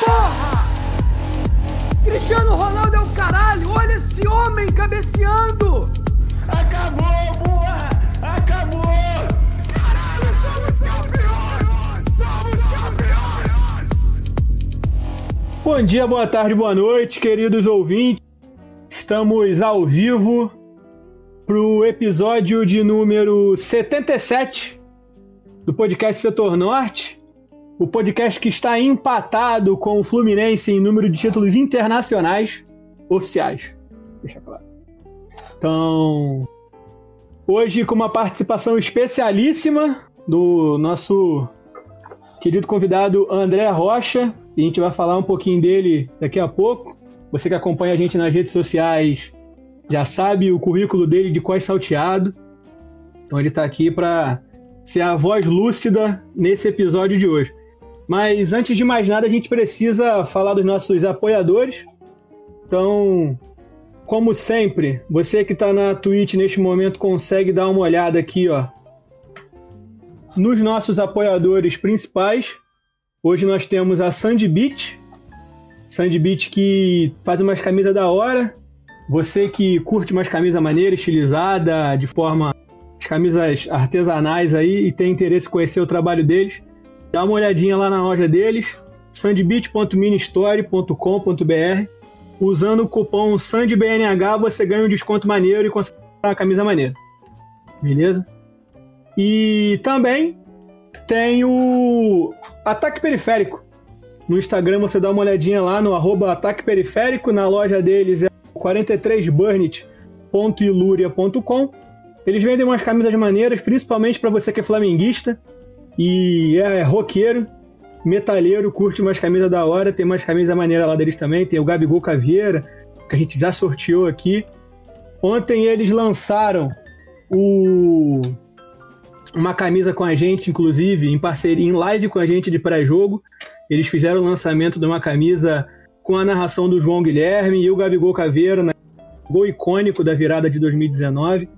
Porra! Cristiano Ronaldo é o caralho! Olha esse homem cabeceando! Acabou, porra! Acabou! Caralho, somos campeões! Somos campeões! Bom dia, boa tarde, boa noite, queridos ouvintes. Estamos ao vivo pro episódio de número 77 do podcast Setor Norte. O podcast que está empatado com o Fluminense em número de títulos internacionais oficiais. Deixa claro. Então, hoje com uma participação especialíssima do nosso querido convidado André Rocha. E a gente vai falar um pouquinho dele daqui a pouco. Você que acompanha a gente nas redes sociais já sabe o currículo dele de quais salteado. Então ele está aqui para ser a voz lúcida nesse episódio de hoje. Mas antes de mais nada, a gente precisa falar dos nossos apoiadores. Então, como sempre, você que está na Twitch neste momento consegue dar uma olhada aqui, ó, nos nossos apoiadores principais. Hoje nós temos a Sandy Beach, Sandy Beach que faz umas camisas da hora. Você que curte umas camisas maneiras, estilizada, de forma as camisas artesanais aí e tem interesse em conhecer o trabalho deles, dá uma olhadinha lá na loja deles, sandbeach.ministore.com.br. Usando o cupom SANDBNH você ganha um desconto maneiro e consegue uma camisa maneira. Beleza? E também tem o Ataque Periférico. No Instagram você dá uma olhadinha lá no arroba Ataque Periférico. Na loja deles é 43burnit.iluria.com. Eles vendem umas camisas maneiras, principalmente para você que é flamenguista e é roqueiro, metalheiro, curte umas camisas da hora. Tem umas camisas maneiras lá deles também. Tem o Gabigol Caveira, que a gente já sorteou aqui. Ontem eles lançaram o uma camisa com a gente, inclusive, em parceria, em live com a gente de pré-jogo. Eles fizeram o lançamento de uma camisa com a narração do João Guilherme e o Gabigol Caveira, né? gol icônico da virada de 2019.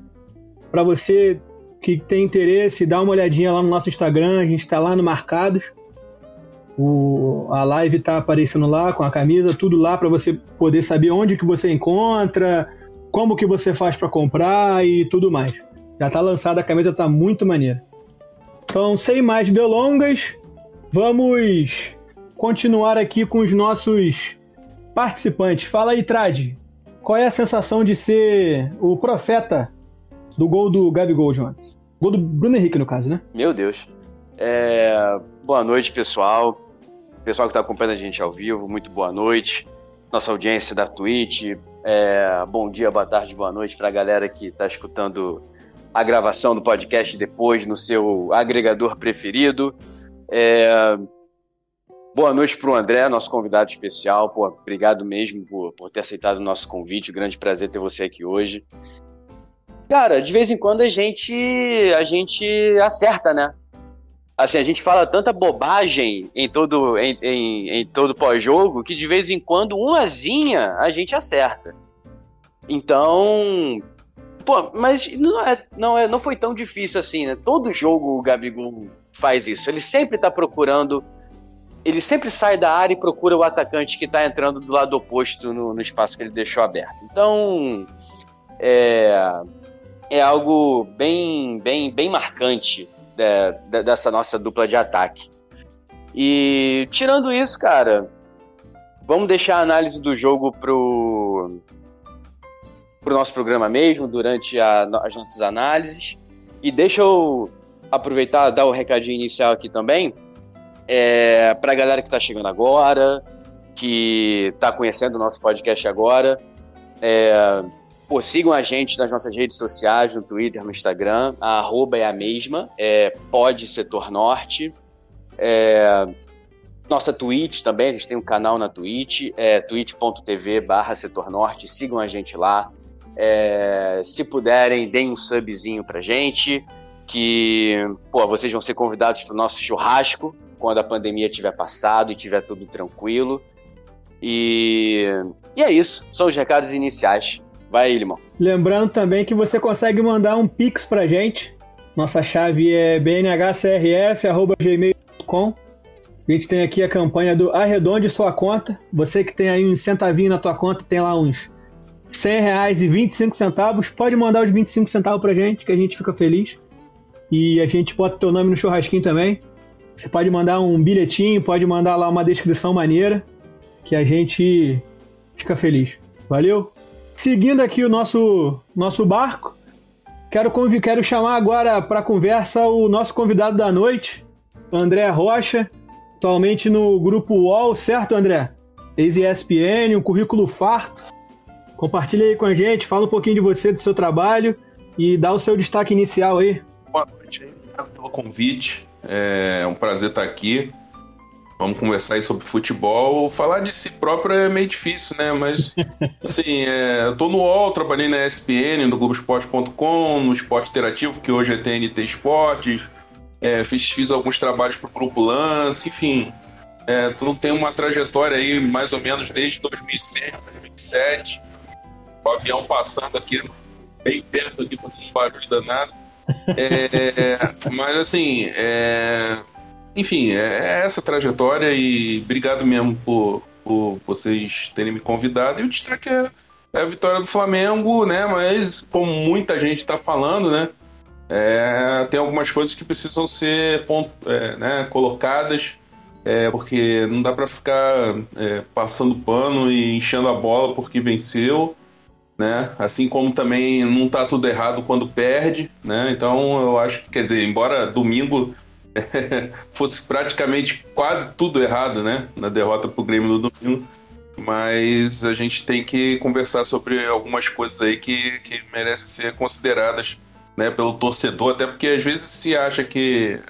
Para você que tem interesse, dá uma olhadinha lá no nosso Instagram, a gente está lá no Marcados. O, a live está aparecendo lá com a camisa, tudo lá para você poder saber onde que você encontra, como que você faz para comprar e tudo mais. Já tá lançada, a camisa tá muito maneira. Então, sem mais delongas, vamos continuar aqui com os nossos participantes. Fala aí, Trad. Qual é a sensação de ser o profeta do gol do Gabigol, Jonas? Gol do Bruno Henrique, no caso, né? Meu Deus. É... Boa noite, pessoal. Pessoal que está acompanhando a gente ao vivo, muito boa noite. Nossa audiência da Twitch. É... Bom dia, boa tarde, boa noite para a galera que está escutando a gravação do podcast depois no seu agregador preferido. É... Boa noite para o André, nosso convidado especial. Pô, obrigado mesmo por, por ter aceitado o nosso convite. Grande prazer ter você aqui hoje. Cara, de vez em quando a gente a gente acerta, né? Assim, a gente fala tanta bobagem em todo em, em, em todo pós-jogo que de vez em quando umazinha a gente acerta. Então, pô, mas não é, não é, não foi tão difícil assim, né? Todo jogo o Gabigol faz isso. Ele sempre tá procurando ele sempre sai da área e procura o atacante que está entrando do lado oposto no, no, espaço que ele deixou aberto. Então, é, é algo bem, bem, bem marcante é, dessa nossa dupla de ataque. E tirando isso, cara, vamos deixar a análise do jogo pro, pro nosso programa mesmo, durante a, as nossas análises. E deixa eu aproveitar dar o recadinho inicial aqui também é, para a galera que está chegando agora, que está conhecendo o nosso podcast agora, é, pô, sigam a gente nas nossas redes sociais, no Twitter, no Instagram, a arroba é a mesma, é Pode Setor Norte. É, nossa Twitch também, a gente tem um canal na Twitch, é twitch.tv barra Setor Norte, sigam a gente lá. É, se puderem, deem um subzinho pra gente, que pô, vocês vão ser convidados para o nosso churrasco, quando a pandemia tiver passado e tiver tudo tranquilo. E, e é isso, são os recados iniciais. Vai, Limão. Lembrando também que você consegue mandar um pix pra gente. Nossa chave é bnhcrf.gmail.com. A gente tem aqui a campanha do Arredonde Sua Conta. Você que tem aí uns centavinhos na tua conta, tem lá uns 100 reais e 25 centavos. Pode mandar os 25 centavos pra gente, que a gente fica feliz. E a gente bota teu nome no churrasquinho também. Você pode mandar um bilhetinho, pode mandar lá uma descrição maneira, que a gente fica feliz. Valeu? Seguindo aqui o nosso, nosso barco, quero, quero chamar agora para conversa o nosso convidado da noite, André Rocha, atualmente no grupo UOL, certo, André? Ex-ESPN, um currículo farto. Compartilha aí com a gente, fala um pouquinho de você, do seu trabalho e dá o seu destaque inicial aí. Boa noite aí, pelo convite. É um prazer estar aqui. Vamos conversar aí sobre futebol. Falar de si próprio é meio difícil, né? Mas, assim, é, eu tô no UOL, trabalhei na ESPN, no Globoesporte.com, no Esporte Interativo, que hoje é TNT Esportes. É, fiz, fiz alguns trabalhos pro Grupo Lance, enfim. É, tu tem uma trajetória aí, mais ou menos, desde 2006, 2007. O avião passando aqui, bem perto aqui, fazendo um barulho danado. É, mas assim, é, enfim, é, é essa trajetória e obrigado mesmo por, por vocês terem me convidado. E o destaque é, é a vitória do Flamengo, né? Mas como muita gente está falando, né? É, tem algumas coisas que precisam ser ponto, é, né, colocadas, porque não dá para ficar passando pano e enchendo a bola porque venceu né? Assim como também não tá tudo errado quando perde, né? Então eu acho que, quer dizer, embora domingo fosse praticamente quase tudo errado, né? Na derrota pro Grêmio do domingo, mas a gente tem que conversar sobre algumas coisas aí que, que merecem ser consideradas né, pelo torcedor, até porque às vezes se acha que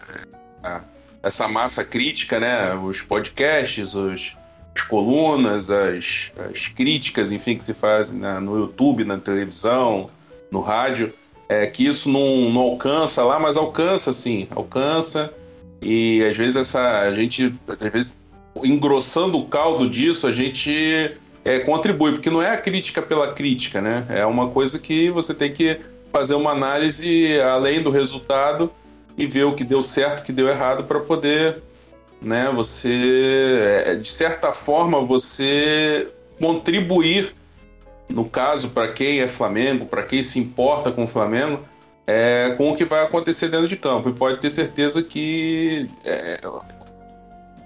ah, essa massa crítica, né, os podcasts, os, as colunas, as, as críticas, enfim, que se fazem no YouTube, na televisão, no rádio, é que isso não, não alcança lá, mas alcança sim, alcança. E às vezes essa a gente, às vezes engrossando o caldo disso, a gente é, contribui, porque não é a crítica pela crítica, né? É uma coisa que você tem que fazer uma análise além do resultado e ver o que deu certo, o que deu errado para poder né? Você, é, de certa forma, você contribuir, no caso, para quem é Flamengo, para quem se importa com o Flamengo, é, com o que vai acontecer dentro de campo. E pode ter certeza que é,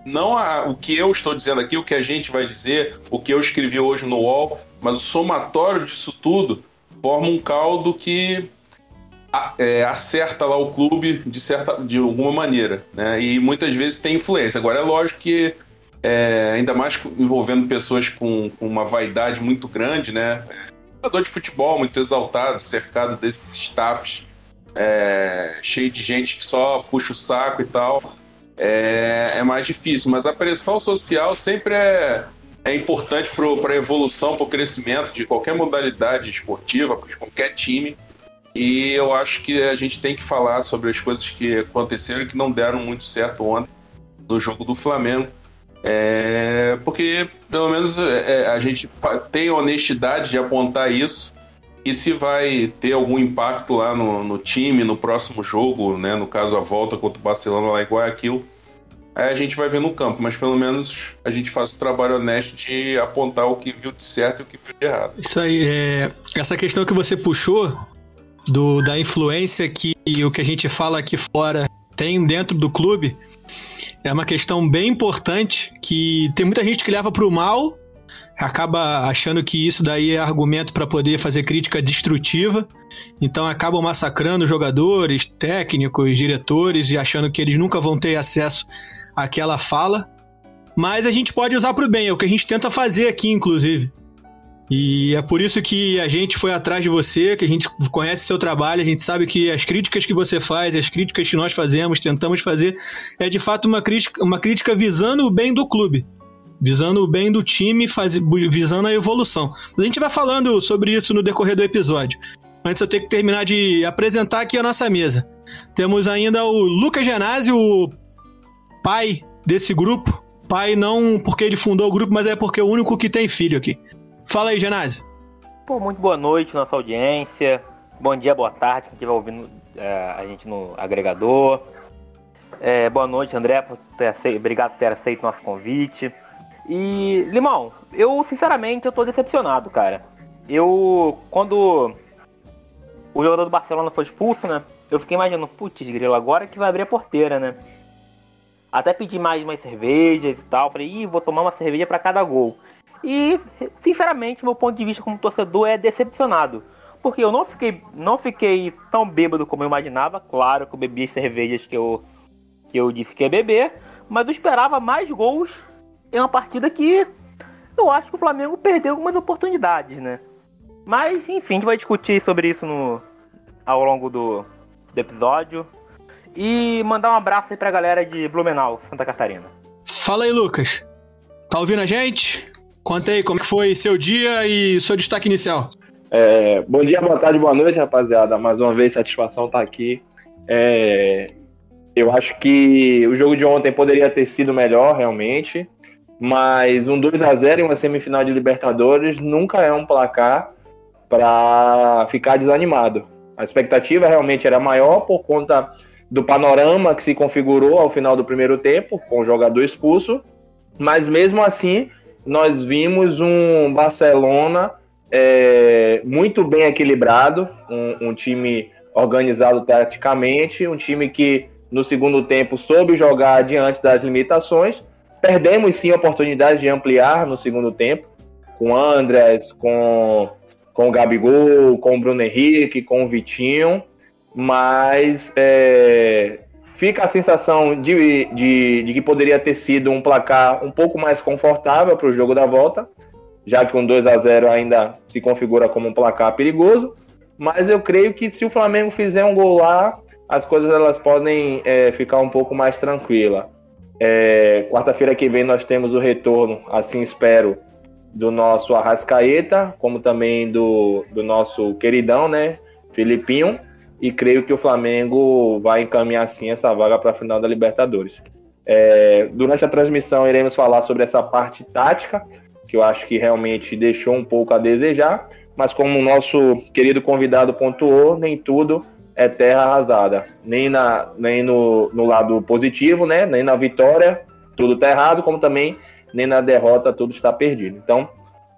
não a, o que eu estou dizendo aqui, o que a gente vai dizer, o que eu escrevi hoje no UOL, mas o somatório disso tudo forma um caldo que é, acerta lá o clube de, certa, de alguma maneira, né? E muitas vezes tem influência. Agora é lógico que é, ainda mais envolvendo pessoas com, com, uma vaidade muito grande, né? Jogador de futebol muito exaltado, cercado desses staffs é, cheio de gente que só puxa o saco e tal, é, é mais difícil. Mas a pressão social sempre é, é importante para a evolução, para o crescimento de qualquer modalidade esportiva, de qualquer time. E eu acho que a gente tem que falar sobre as coisas que aconteceram e que não deram muito certo ontem no jogo do Flamengo. É, porque pelo menos é, a gente tem honestidade de apontar isso e se vai ter algum impacto lá no, no, time, no próximo jogo, né, no caso a volta contra o Barcelona lá em Guayaquil, aí a gente vai ver no campo, mas pelo menos a gente faz o trabalho honesto de apontar o que viu de certo e o que viu de errado. Isso aí, é, essa questão que você puxou do, da influência que o que a gente fala aqui fora tem dentro do clube é uma questão bem importante que tem muita gente que leva para o mal acaba achando que isso daí é argumento para poder fazer crítica destrutiva então acabam massacrando jogadores, técnicos, diretores e achando que eles nunca vão ter acesso àquela fala mas a gente pode usar para o bem, é o que a gente tenta fazer aqui, inclusive. E é por isso que a gente foi atrás de você, que a gente conhece seu trabalho, a gente sabe que as críticas que você faz, as críticas que nós fazemos, tentamos fazer, é de fato uma crítica, uma crítica visando o bem do clube, visando o bem do time, faz, visando a evolução. A gente vai falando sobre isso no decorrer do episódio. Antes eu tenho que terminar de apresentar aqui a nossa mesa. Temos ainda o Lucas Genásio, o pai desse grupo. Pai não porque ele fundou o grupo, mas é porque é o único que tem filho aqui. Fala aí, Genásio. Pô, muito boa noite, nossa audiência. Bom dia, boa tarde, quem estiver ouvindo é, a gente no agregador. É, boa noite, André, por ter aceito, obrigado por ter aceito nosso convite. E, Limão, eu sinceramente eu tô decepcionado, cara. Eu, quando o jogador do Barcelona foi expulso, né? Eu fiquei imaginando, putz, grilo, agora que vai abrir a porteira, né? Até pedi mais umas cervejas e tal. Falei, ih, vou tomar uma cerveja para cada gol. E, sinceramente, meu ponto de vista como torcedor é decepcionado. Porque eu não fiquei, não fiquei tão bêbado como eu imaginava. Claro que eu bebi as cervejas que eu, que eu disse que ia beber. Mas eu esperava mais gols em uma partida que eu acho que o Flamengo perdeu algumas oportunidades, né? Mas, enfim, a gente vai discutir sobre isso no, ao longo do, do episódio. E mandar um abraço aí pra galera de Blumenau, Santa Catarina. Fala aí, Lucas. Tá ouvindo a gente? Conta aí como que foi seu dia e seu destaque inicial. É, bom dia, boa tarde, boa noite, rapaziada. Mais uma vez, satisfação estar tá aqui. É, eu acho que o jogo de ontem poderia ter sido melhor, realmente. Mas um 2 a 0 em uma semifinal de Libertadores nunca é um placar para ficar desanimado. A expectativa realmente era maior por conta do panorama que se configurou ao final do primeiro tempo, com o jogador expulso, mas mesmo assim nós vimos um Barcelona é, muito bem equilibrado, um, um, time organizado taticamente, um time que no segundo tempo soube jogar diante das limitações. Perdemos sim a oportunidade de ampliar no segundo tempo, com Andrés, com com o Gabigol, com o Bruno Henrique, com o Vitinho, mas é, fica a sensação de, de, de, que poderia ter sido um placar um pouco mais confortável para o jogo da volta, já que um 2 a 0 ainda se configura como um placar perigoso. Mas eu creio que se o Flamengo fizer um gol lá, as coisas elas podem é, ficar um pouco mais tranquila. É, Quarta-feira que vem nós temos o retorno, assim espero, do nosso Arrascaeta, como também do, do nosso queridão, né, Filipinho, e creio que o Flamengo vai encaminhar sim essa vaga para a final da Libertadores. É, durante a transmissão iremos falar sobre essa parte tática, que eu acho que realmente deixou um pouco a desejar, mas como o nosso querido convidado pontuou, nem tudo é terra arrasada, nem, na, nem no, no lado positivo, né, nem na vitória, tudo está errado, como também nem na derrota tudo está perdido. Então,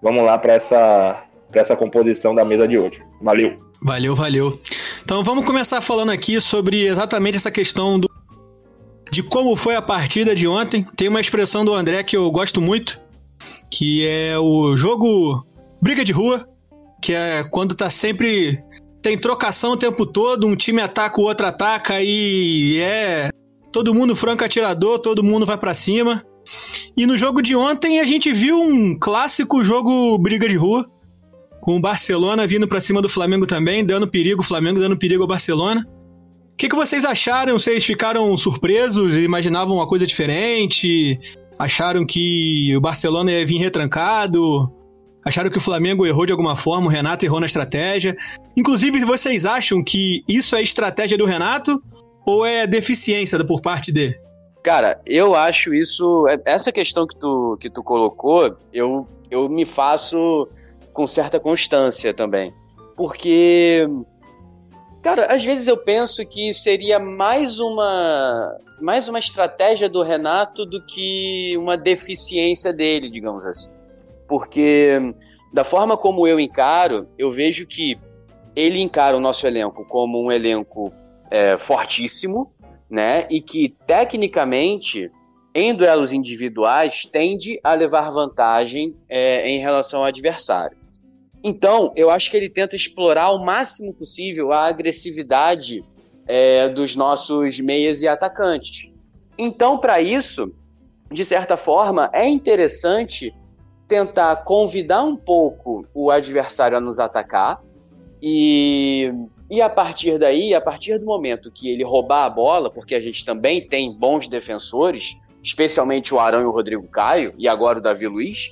vamos lá para essa, essa composição da mesa de hoje. Valeu. Valeu, valeu. Então vamos começar falando aqui sobre exatamente essa questão do, de como foi a partida de ontem. Tem uma expressão do André que eu gosto muito, que é o jogo briga de rua, que é quando tá sempre tem trocação o tempo todo, um time ataca, o outro ataca e é todo mundo franco atirador, todo mundo vai para cima. E no jogo de ontem a gente viu um clássico jogo briga de rua, com o Barcelona vindo para cima do Flamengo também, dando perigo, o Flamengo dando perigo ao Barcelona. O que, que vocês acharam? Vocês ficaram surpresos? Imaginavam uma coisa diferente? Acharam que o Barcelona ia vir retrancado? Acharam que o Flamengo errou de alguma forma? O Renato errou na estratégia? Inclusive, vocês acham que isso é estratégia do Renato ou é deficiência por parte dele? Cara, eu acho isso. É, essa questão que tu, que tu colocou, eu, eu me faço com certa constância também. Porque. Cara, às vezes eu penso que seria mais uma mais uma estratégia do Renato do que uma deficiência dele, digamos assim. Porque da forma como eu encaro, eu vejo que ele encara o nosso elenco como um elenco é, fortíssimo, né? E que tecnicamente, em duelos individuais, tende a levar vantagem é, em relação ao adversário. Então, eu acho que ele tenta explorar o máximo possível a agressividade é, dos nossos meias e atacantes. Então, para isso, de certa forma, é interessante tentar convidar um pouco o adversário a nos atacar e e a partir daí, a partir do momento que ele roubar a bola, porque a gente também tem bons defensores, especialmente o Arão e o Rodrigo Caio, e agora o Davi Luiz,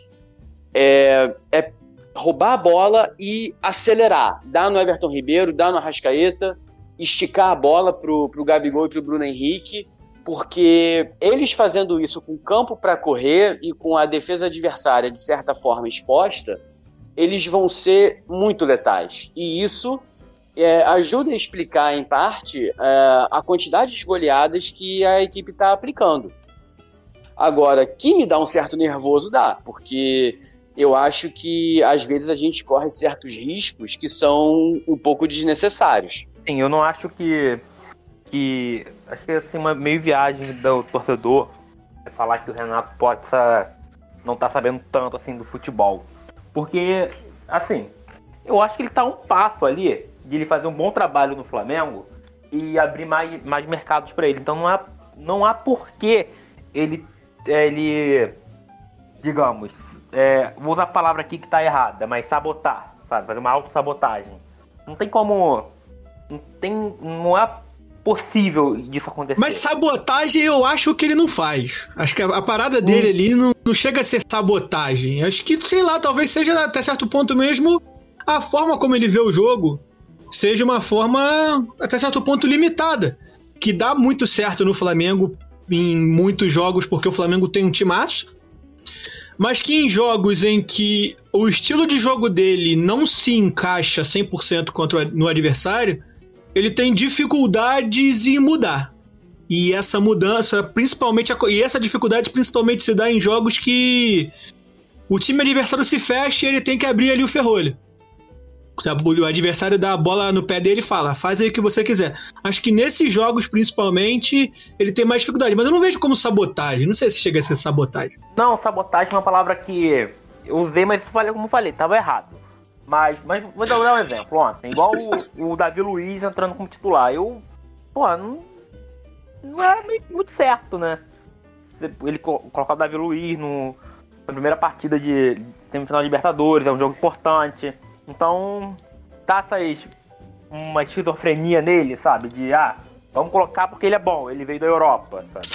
é, é roubar a bola e acelerar. Dar no Everton Ribeiro, dar no Arrascaeta, esticar a bola pro, pro Gabigol e pro Bruno Henrique, porque eles fazendo isso com campo para correr e com a defesa adversária de certa forma exposta, eles vão ser muito letais. E isso é, ajuda a explicar, em parte, é, a quantidade de goleadas que a equipe está aplicando. Agora, que me dá um certo nervoso, dá, porque eu acho que às vezes a gente corre certos riscos que são um pouco desnecessários. Sim, eu não acho que. que acho que é assim, uma meio viagem do torcedor falar que o Renato possa não tá sabendo tanto assim do futebol. Porque, assim, eu acho que ele tá um passo ali de ele fazer um bom trabalho no Flamengo e abrir mais, mais mercados para ele. Então não há, não há porquê ele, ele digamos, é, vou usar a palavra aqui que tá errada, mas sabotar, sabe? Fazer uma autossabotagem. Não tem como. Não tem. Não é possível disso acontecer. Mas sabotagem eu acho que ele não faz. Acho que a, a parada hum. dele ali não, não chega a ser sabotagem. Acho que, sei lá, talvez seja até certo ponto mesmo a forma como ele vê o jogo seja uma forma até certo ponto limitada. Que dá muito certo no Flamengo em muitos jogos, porque o Flamengo tem um timaço. Mas que em jogos em que o estilo de jogo dele não se encaixa 100% contra no adversário, ele tem dificuldades em mudar. E essa mudança, principalmente, e essa dificuldade principalmente se dá em jogos que o time adversário se fecha e ele tem que abrir ali o ferrolho. O adversário dá a bola no pé dele e fala, faz aí o que você quiser. Acho que nesses jogos, principalmente, ele tem mais dificuldade. Mas eu não vejo como sabotagem. Não sei se chega a ser sabotagem. Não, sabotagem é uma palavra que eu usei, mas como eu falei, tava errado. Mas, mas vou dar um exemplo ontem. Igual o, o Davi Luiz entrando como titular. Eu, pô, não, não é muito certo, né? Ele colocar o Davi Luiz no, na primeira partida de semifinal de Libertadores, é um jogo importante. Então, tá essas, uma esquizofrenia nele, sabe? De, ah, vamos colocar porque ele é bom, ele veio da Europa, sabe?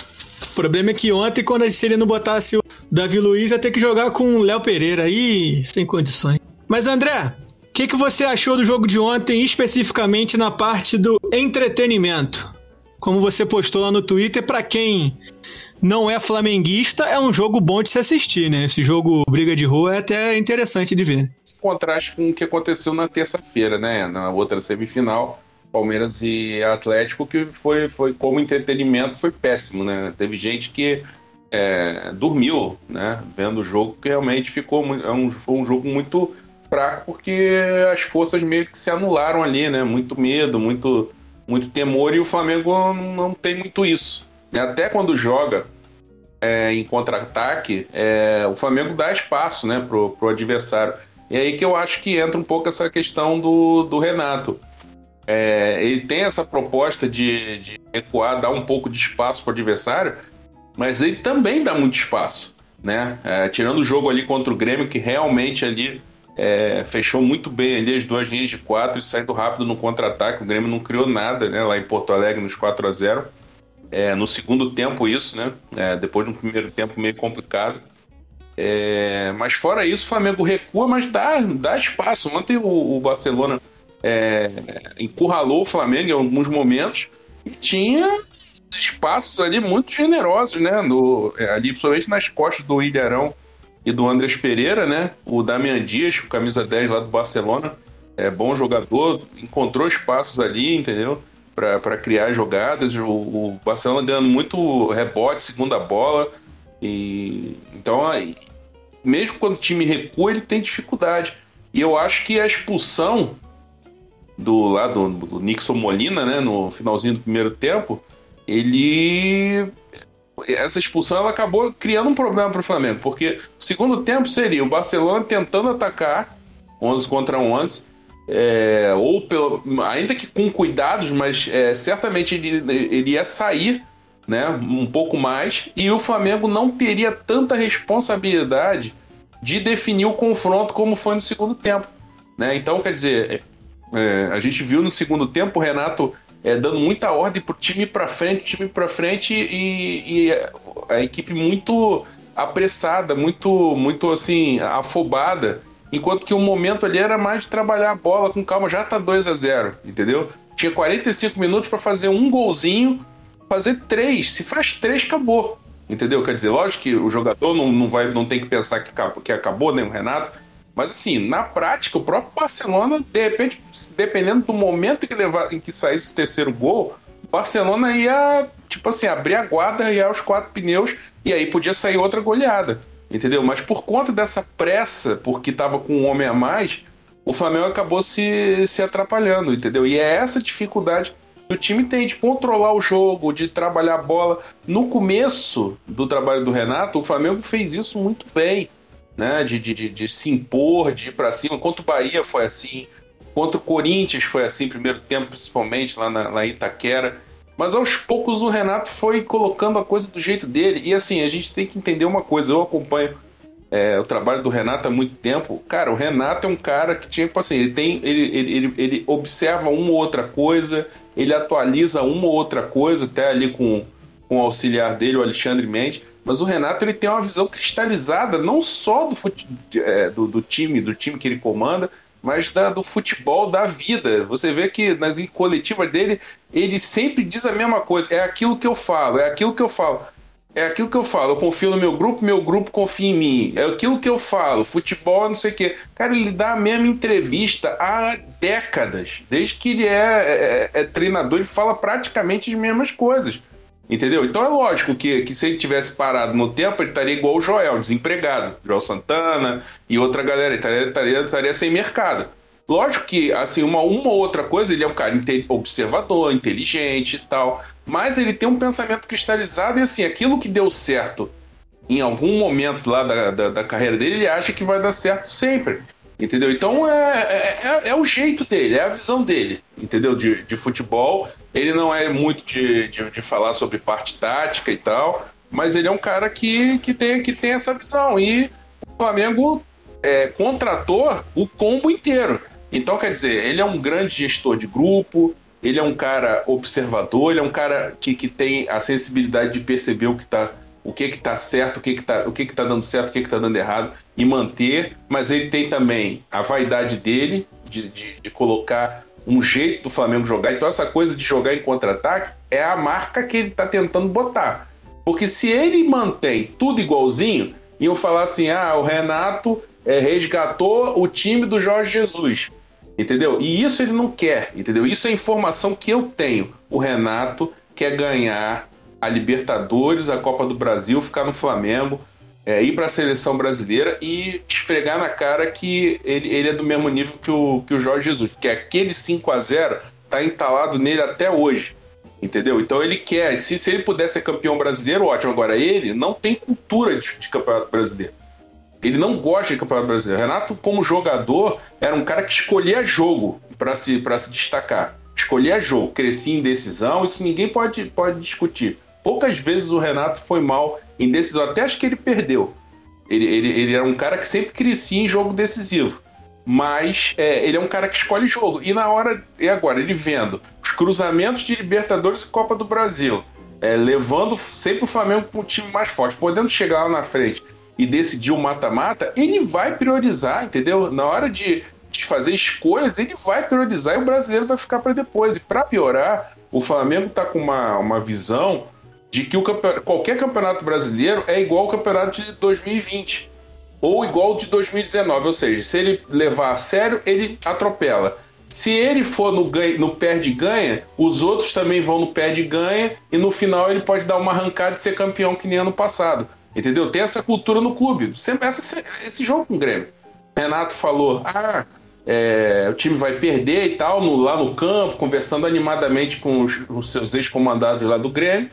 O problema é que ontem, quando se ele não botasse o Davi Luiz, ia ter que jogar com o Léo Pereira aí, sem condições. Mas André, o que, que você achou do jogo de ontem, especificamente na parte do entretenimento? Como você postou lá no Twitter, para quem não é flamenguista, é um jogo bom de se assistir, né? Esse jogo Briga de Rua é até interessante de ver. Contraste com o que aconteceu na terça-feira, né? Na outra semifinal, Palmeiras e Atlético, que foi, foi como entretenimento, foi péssimo, né? Teve gente que é, dormiu, né? Vendo o jogo, que realmente ficou é um, foi um jogo muito fraco porque as forças meio que se anularam ali, né? Muito medo, muito, muito temor e o Flamengo não tem muito isso. Até quando joga é, em contra-ataque, é, o Flamengo dá espaço né, pro, pro adversário. E aí que eu acho que entra um pouco essa questão do, do Renato. É, ele tem essa proposta de, de recuar, dar um pouco de espaço para o adversário, mas ele também dá muito espaço. Né? É, tirando o jogo ali contra o Grêmio, que realmente ali é, fechou muito bem ali as duas linhas de quatro e saindo rápido no contra-ataque. O Grêmio não criou nada né, lá em Porto Alegre nos 4 a 0 é, No segundo tempo, isso, né? É, depois de um primeiro tempo meio complicado. É, mas fora isso, o Flamengo recua, mas dá, dá espaço. Ontem o, o Barcelona é, encurralou o Flamengo em alguns momentos e tinha espaços ali muito generosos, né? No, é, ali, principalmente nas costas do Ilharão e do Andrés Pereira, né? O Damian Dias, camisa 10 lá do Barcelona, é bom jogador, encontrou espaços ali, entendeu? Para criar jogadas. O, o, Barcelona ganhando muito rebote, segunda bola. E então, mesmo quando o time recua, ele tem dificuldade. E eu acho que a expulsão do lado do, do Nixon Molina, né, no finalzinho do primeiro tempo, ele essa expulsão ela acabou criando um problema para o Flamengo, porque o segundo tempo seria o Barcelona tentando atacar 11 contra 11, é, ou pelo, ainda que com cuidados, mas é, certamente ele, ele ia sair né, um pouco mais, e o Flamengo não teria tanta responsabilidade de definir o confronto como foi no segundo tempo. Né? Então, quer dizer, é, a gente viu no segundo tempo o Renato é, dando muita ordem pro time para frente, time para frente e, e, a equipe muito apressada, muito, muito assim, afobada. Enquanto que o momento ali era mais de trabalhar a bola com calma, já tá 2 a 0 entendeu? Tinha 45 minutos para fazer um golzinho, fazer três. Se faz três, acabou. Entendeu? Quer dizer, lógico que o jogador não, não, vai, não tem que pensar que que acabou, nem né, o Renato, Mas assim, na prática, o próprio Barcelona, de repente, dependendo do momento que, levar, em que saísse o terceiro gol, o Barcelona ia, tipo assim, abrir a guarda e aos quatro pneus, e aí podia sair outra goleada. Entendeu? Mas por conta dessa pressa, porque estava com um homem a mais, o Flamengo acabou se, se atrapalhando, entendeu? E é essa dificuldade o time tem de controlar o jogo, de trabalhar a bola. No começo do trabalho do Renato, o Flamengo fez isso muito bem, né? De, de, de, de se impor, de ir para cima. Contra o Bahia foi assim, contra o Corinthians foi assim, primeiro tempo, principalmente lá na, em Itaquera. Mas aos poucos o Renato foi colocando a coisa do jeito dele. E assim, a gente tem que entender uma coisa. Eu acompanho é, o trabalho do Renato há muito tempo. Cara, o Renato é um cara que tipo assim, ele tem. Ele, ele, ele, ele observa uma ou outra coisa, ele atualiza uma ou outra coisa, até ali com, com o auxiliar dele, o Alexandre Mendes. Mas o Renato ele tem uma visão cristalizada, não só do, é, do, do time, do time que ele comanda, mas da, do futebol da vida. Você vê que nas coletivas dele, ele sempre diz a mesma coisa. É aquilo que eu falo, é aquilo que eu falo. É aquilo que eu falo, eu confio no meu grupo, meu grupo confia em mim. É aquilo que eu falo, futebol, não sei o quê. Cara, ele dá a mesma entrevista há décadas. Desde que ele é, é, é treinador, ele fala praticamente as mesmas coisas. Entendeu? Então é lógico que, que se ele tivesse parado no tempo, ele estaria igual o Joel, desempregado. Joel Santana e outra galera, ele estaria, estaria, estaria sem mercado. Lógico que, assim, uma, uma outra coisa, ele é um cara observador, inteligente e tal, mas ele tem um pensamento cristalizado e, assim, aquilo que deu certo em algum momento lá da, da, da carreira dele, ele acha que vai dar certo sempre. Entendeu? Então é, é, é, é, o jeito dele, é a visão dele, entendeu? De, de futebol. Ele não é muito de, de, de, falar sobre parte tática e tal, mas ele é um cara que, que, tem, que tem essa visão. E o Flamengo é, contratou o combo inteiro. Então, quer dizer, ele é um grande gestor de grupo, ele é um cara observador, ele é um cara que, que tem a sensibilidade de perceber o que está o que que tá certo, o que que tá, o que que tá dando certo, o que que tá dando errado e manter, mas ele tem também a vaidade dele de, de, de colocar um jeito do Flamengo jogar. Então essa coisa de jogar em contra-ataque é a marca que ele tá tentando botar. Porque se ele mantém tudo igualzinho, iam falar assim: ah, o Renato é, resgatou o time do Jorge Jesus. Entendeu? E isso ele não quer, entendeu? Isso é informação que eu tenho. O Renato quer ganhar a Libertadores, a Copa do Brasil, ficar no Flamengo, é, ir para a seleção brasileira e esfregar na cara que ele, ele é do mesmo nível que o, que o Jorge Jesus, porque aquele 5 a 0 tá entalado nele até hoje. Entendeu? Então ele quer, se, se ele puder ser campeão brasileiro, ótimo. Agora, ele não tem cultura de, de campeonato brasileiro. Ele não gosta de campeonato brasileiro. Renato, como jogador, era um cara que escolhia jogo para se, se destacar. Escolhia jogo, crescia em decisão, isso ninguém pode, pode discutir. Poucas vezes o Renato foi mal em decisão, até acho que ele perdeu. Ele, ele, ele era um cara que sempre crescia em jogo decisivo. Mas é, ele é um cara que escolhe jogo. E na hora. E agora, ele vendo os cruzamentos de Libertadores e Copa do Brasil, é, levando sempre o Flamengo com o time mais forte, podendo chegar lá na frente e decidir o mata-mata, ele vai priorizar, entendeu? Na hora de, fazer escolhas, ele vai priorizar e o brasileiro vai ficar para depois. E para piorar, o Flamengo está com uma, uma visão de que o qualquer campeonato brasileiro é igual ao campeonato de 2020 ou igual ao de 2019, ou seja, se ele levar a sério, ele atropela. Se ele for no, ganha, no perde-ganha, os outros também vão no perde-ganha e no final ele pode dar uma arrancada e ser campeão que nem ano passado. Entendeu? Tem essa cultura no clube. Sempre essa, esse jogo com o Grêmio. Renato falou: ah, é, o time vai perder e tal, no, lá no campo, conversando animadamente com os, os seus ex-comandados lá do Grêmio.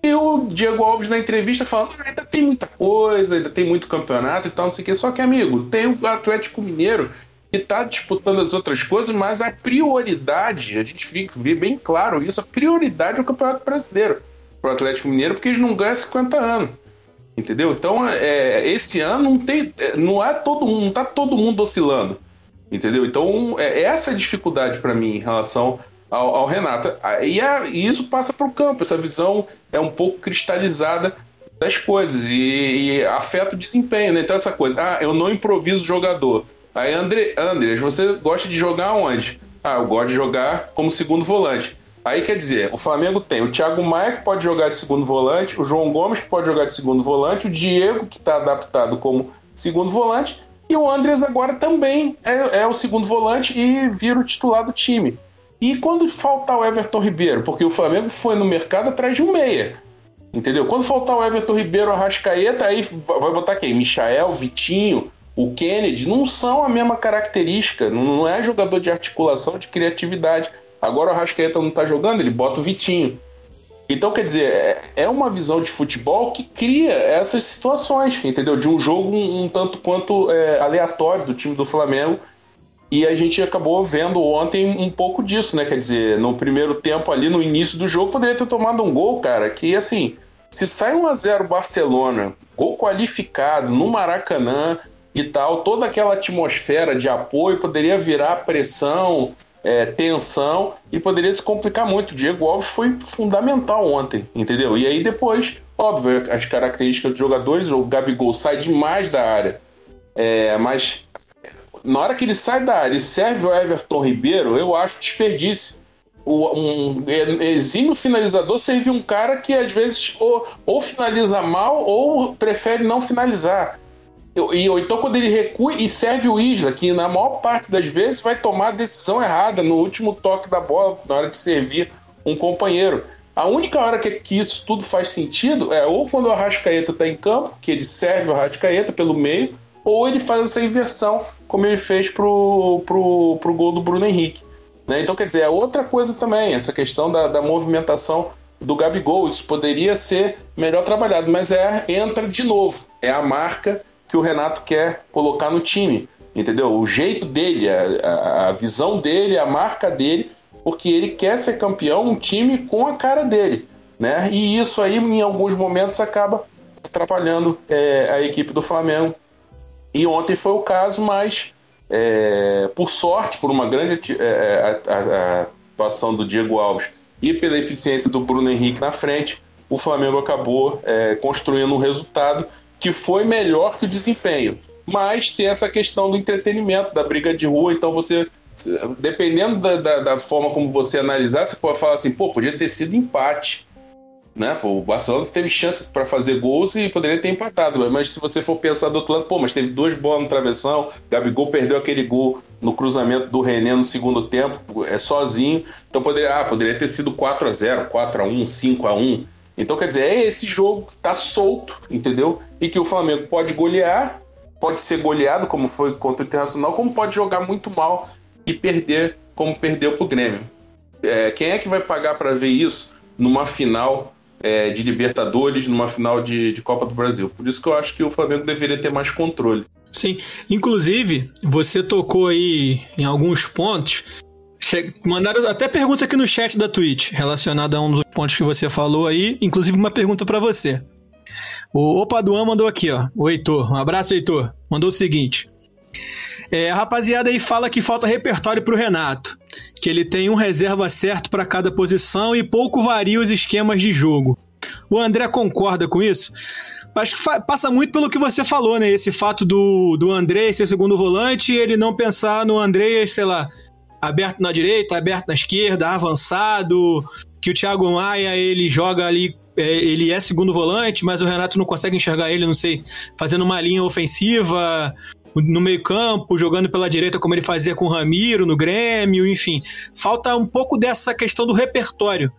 E o Diego Alves na entrevista falando: ah, ainda tem muita coisa, ainda tem muito campeonato e tal, não sei o quê. Só que, amigo, tem o Atlético Mineiro que está disputando as outras coisas, mas a prioridade, a gente vê bem claro isso, a prioridade é o Campeonato Brasileiro para o Atlético Mineiro, porque eles não ganham 50 anos. Entendeu? Então, é, esse ano não tem. Não é todo mundo, não tá todo mundo oscilando. Entendeu? Então, é essa a dificuldade para mim em relação ao, ao Renato. E, é, e, isso passa para o campo, essa visão é um pouco cristalizada das coisas e, e, afeta o desempenho, né? Então essa coisa, ah, eu não improviso jogador. Aí, André, André, você gosta de jogar onde? Ah, eu gosto de jogar como segundo volante. Aí quer dizer, o Flamengo tem o Thiago Maia que pode jogar de segundo volante, o João Gomes que pode jogar de segundo volante, o Diego que está adaptado como segundo volante E o Andres agora também é, é o segundo volante e vira o titular do time. E quando faltar o Everton Ribeiro? Porque o Flamengo foi no mercado atrás de um meia. Entendeu? Quando faltar o Everton Ribeiro, a Rascaeta, aí vai botar quem? Michael, Vitinho, o Kennedy. Não são a mesma característica. Não é jogador de articulação, de criatividade. Agora o Rascaeta não tá jogando, ele bota o Vitinho. Então, quer dizer, é, é uma visão de futebol que cria essas situações, entendeu? De um jogo um, um tanto quanto é, aleatório do time do Flamengo. E a gente acabou vendo ontem um pouco disso, né? Quer dizer, no primeiro tempo ali, no início do jogo, poderia ter tomado um gol, cara, que assim, se sai 1 a 0 Barcelona, gol qualificado no Maracanã e tal, toda aquela atmosfera de apoio poderia virar pressão, é, tensão e poderia se complicar muito. O Diego Alves foi fundamental ontem, entendeu? E aí depois, óbvio, as características dos jogadores, o Gabigol sai demais da área, é, mas na hora que ele sai da área e serve o Everton Ribeiro, eu acho desperdício. O, um exímio finalizador serve um cara que às vezes ou, ou finaliza mal ou prefere não finalizar. E, ou então quando ele recua e serve o Isla, que na maior parte das vezes vai tomar a decisão errada no último toque da bola, na hora de servir um companheiro. A única hora que, que isso tudo faz sentido é ou quando o Arrascaeta está em campo, que ele serve o Arrascaeta pelo meio, ou ele faz essa inversão, como ele fez pro, pro, pro gol do Bruno Henrique. Né? Então, quer dizer, é outra coisa também, essa questão da, da movimentação do Gabigol. Isso poderia ser melhor trabalhado, mas é entra de novo. É a marca que o Renato quer colocar no time, entendeu? O jeito dele, a, a visão dele, a marca dele, porque ele quer ser campeão, um time com a cara dele, né? E isso aí, em alguns momentos, acaba atrapalhando é, a equipe do Flamengo. E ontem foi o caso, mas é, por sorte, por uma grande é, atuação do Diego Alves e pela eficiência do Bruno Henrique na frente, o Flamengo acabou é, construindo um resultado que foi melhor que o desempenho. Mas tem essa questão do entretenimento, da briga de rua, então você, dependendo da, da, da forma como você analisar, você pode falar assim, pô, podia ter sido empate. Né? Pô, o Barcelona teve chance para fazer gols e poderia ter empatado, mas se você for pensar do outro lado, pô, mas teve duas bolas no travessão, Gabigol perdeu aquele gol no cruzamento do René no segundo tempo, é sozinho, então poderia, ah, poderia ter sido 4 a 0 4 a 1 5 a 1 então, quer dizer, é esse jogo que tá solto, entendeu? E que o Flamengo pode golear, pode ser goleado, como foi contra o Internacional, como pode jogar muito mal e perder, como perdeu pro Grêmio. É, quem é que vai pagar para ver isso numa final é, de Libertadores, numa final de, de Copa do Brasil? Por isso que eu acho que o Flamengo deveria ter mais controle. Sim, inclusive, você tocou aí em alguns pontos Mandaram até pergunta aqui no chat da Twitch, relacionada a um dos pontos que você falou aí, inclusive uma pergunta para você. O Opaduan mandou aqui, ó. O Heitor. Um abraço, Heitor. Mandou o seguinte. É, a rapaziada aí fala que falta repertório pro Renato. Que ele tem um reserva certo para cada posição e pouco varia os esquemas de jogo. O André concorda com isso? Acho que passa muito pelo que você falou, né? Esse fato do, do André ser segundo volante e ele não pensar no André, sei lá, aberto na direita, aberto na esquerda, avançado, que o Thiago Maia ele joga ali, é, ele é segundo volante, mas o Renato não consegue enxergar ele, não sei, fazendo uma linha ofensiva no meio campo, jogando pela direita como ele fazia com o Ramiro no Grêmio, enfim. Falta um pouco dessa questão do repertório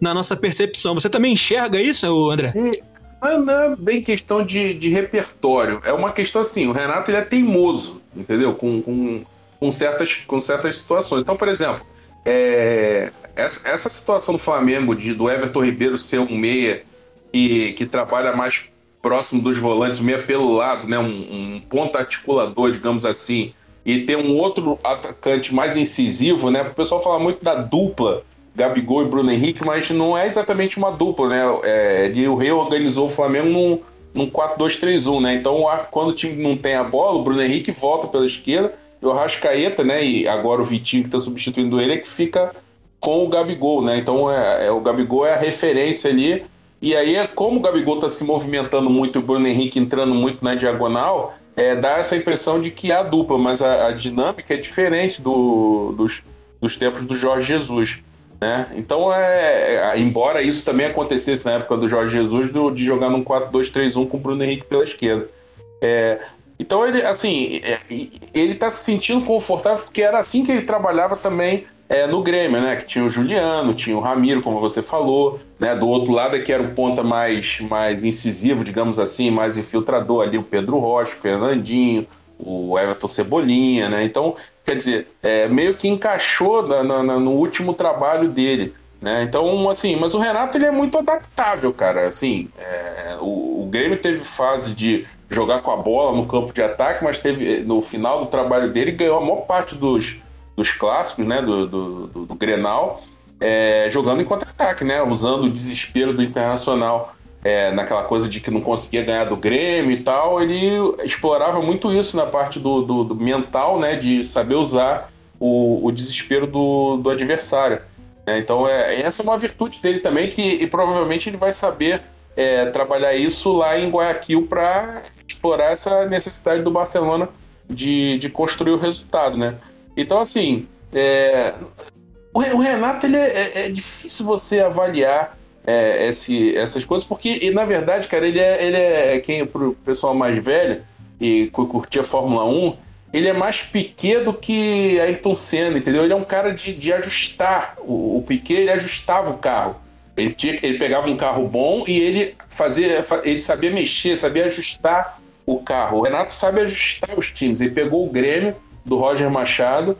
na nossa percepção. Você também enxerga isso, André? Não é bem questão de, de repertório. É uma questão assim, o Renato ele é teimoso, entendeu? Com, com com certas, com certas situações. Então, por exemplo, é, essa, essa, situação do Flamengo, de, do Everton Ribeiro ser um meia que, que trabalha mais próximo dos volantes, meia pelo lado, né, um, um ponto articulador, digamos assim, e ter um outro atacante mais incisivo, né? O pessoal fala muito da dupla Gabigol e Bruno Henrique, mas não é exatamente uma dupla, né? É, ele reorganizou o Flamengo num, num 4-2-3-1, né? Então, quando o time não tem a bola, o Bruno Henrique volta pela esquerda o Arrascaeta, né, e agora o Vitinho que está substituindo ele, é que fica com o Gabigol, né? Então é, é, o Gabigol é a referência ali. E aí, é como o Gabigol está se movimentando muito e o Bruno Henrique entrando muito na diagonal, é, dá essa impressão de que há dupla, mas a, a dinâmica é diferente do, dos, dos tempos do Jorge Jesus. Né? Então, é, é, embora isso também acontecesse na época do Jorge Jesus, do, de jogar num 4-2-3-1 com o Bruno Henrique pela esquerda. É, Então ele, assim, é, ele tá se sentindo confortável porque era assim que ele trabalhava também é, no Grêmio, né? Que tinha o Juliano, tinha o Ramiro, como você falou, né? Do outro lado é que era o ponta mais, mais incisivo, digamos assim, mais infiltrador ali, o Pedro Rocha, o Fernandinho, o Everton Cebolinha, né? Então, quer dizer, é, meio que encaixou na, na, no último trabalho dele. Né? Então, assim, mas o Renato ele é muito adaptável, cara. Assim, é, o, o Grêmio teve fase de jogar com a bola no campo de ataque, mas teve no final do trabalho dele ganhou a maior parte dos, dos clássicos, né, do, do, do, do Grenal, é, jogando em contra-ataque, né, usando o desespero do Internacional é, naquela coisa de que não conseguia ganhar do Grêmio e tal, ele explorava muito isso na parte do, do, do mental, né, de saber usar o, o desespero do, do adversário. Né? Então, é, essa é uma virtude dele também, que e provavelmente ele vai saber é, trabalhar isso lá em Guayaquil para explorar essa necessidade do Barcelona de, de construir o resultado, né? Então, assim, é, o, Renato ele é, é, é difícil você avaliar é, esse, essas coisas, porque, e, na verdade, cara, ele é, ele é quem, pessoal mais velho e curtia Fórmula 1, ele é mais Piquet do que Ayrton Senna, entendeu? Ele é um cara de, de ajustar. O, o Piquet, ele ajustava o carro. Ele, tinha, ele pegava um carro bom e ele fazia, ele sabia mexer, sabia ajustar o carro. O Renato sabe ajustar os times. Ele pegou o Grêmio do Roger Machado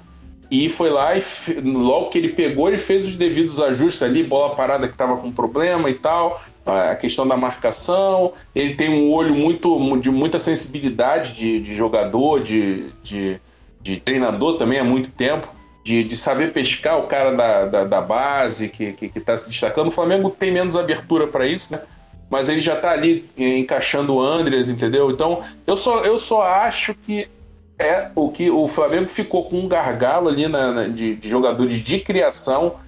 e foi lá e logo que ele pegou, ele fez os devidos ajustes ali, bola parada que estava com problema e tal, a questão da marcação. Ele tem um olho muito de muita sensibilidade de, de jogador, de, de, de treinador também há muito tempo de, de saber pescar o cara da, da, da base que está que, que tá se destacando. O Flamengo tem menos abertura para isso, né? Mas ele já está ali encaixando o Andreas, entendeu? Então, eu só, eu só acho que é o que o Flamengo ficou com um gargalo ali na, na de, de, jogadores de criação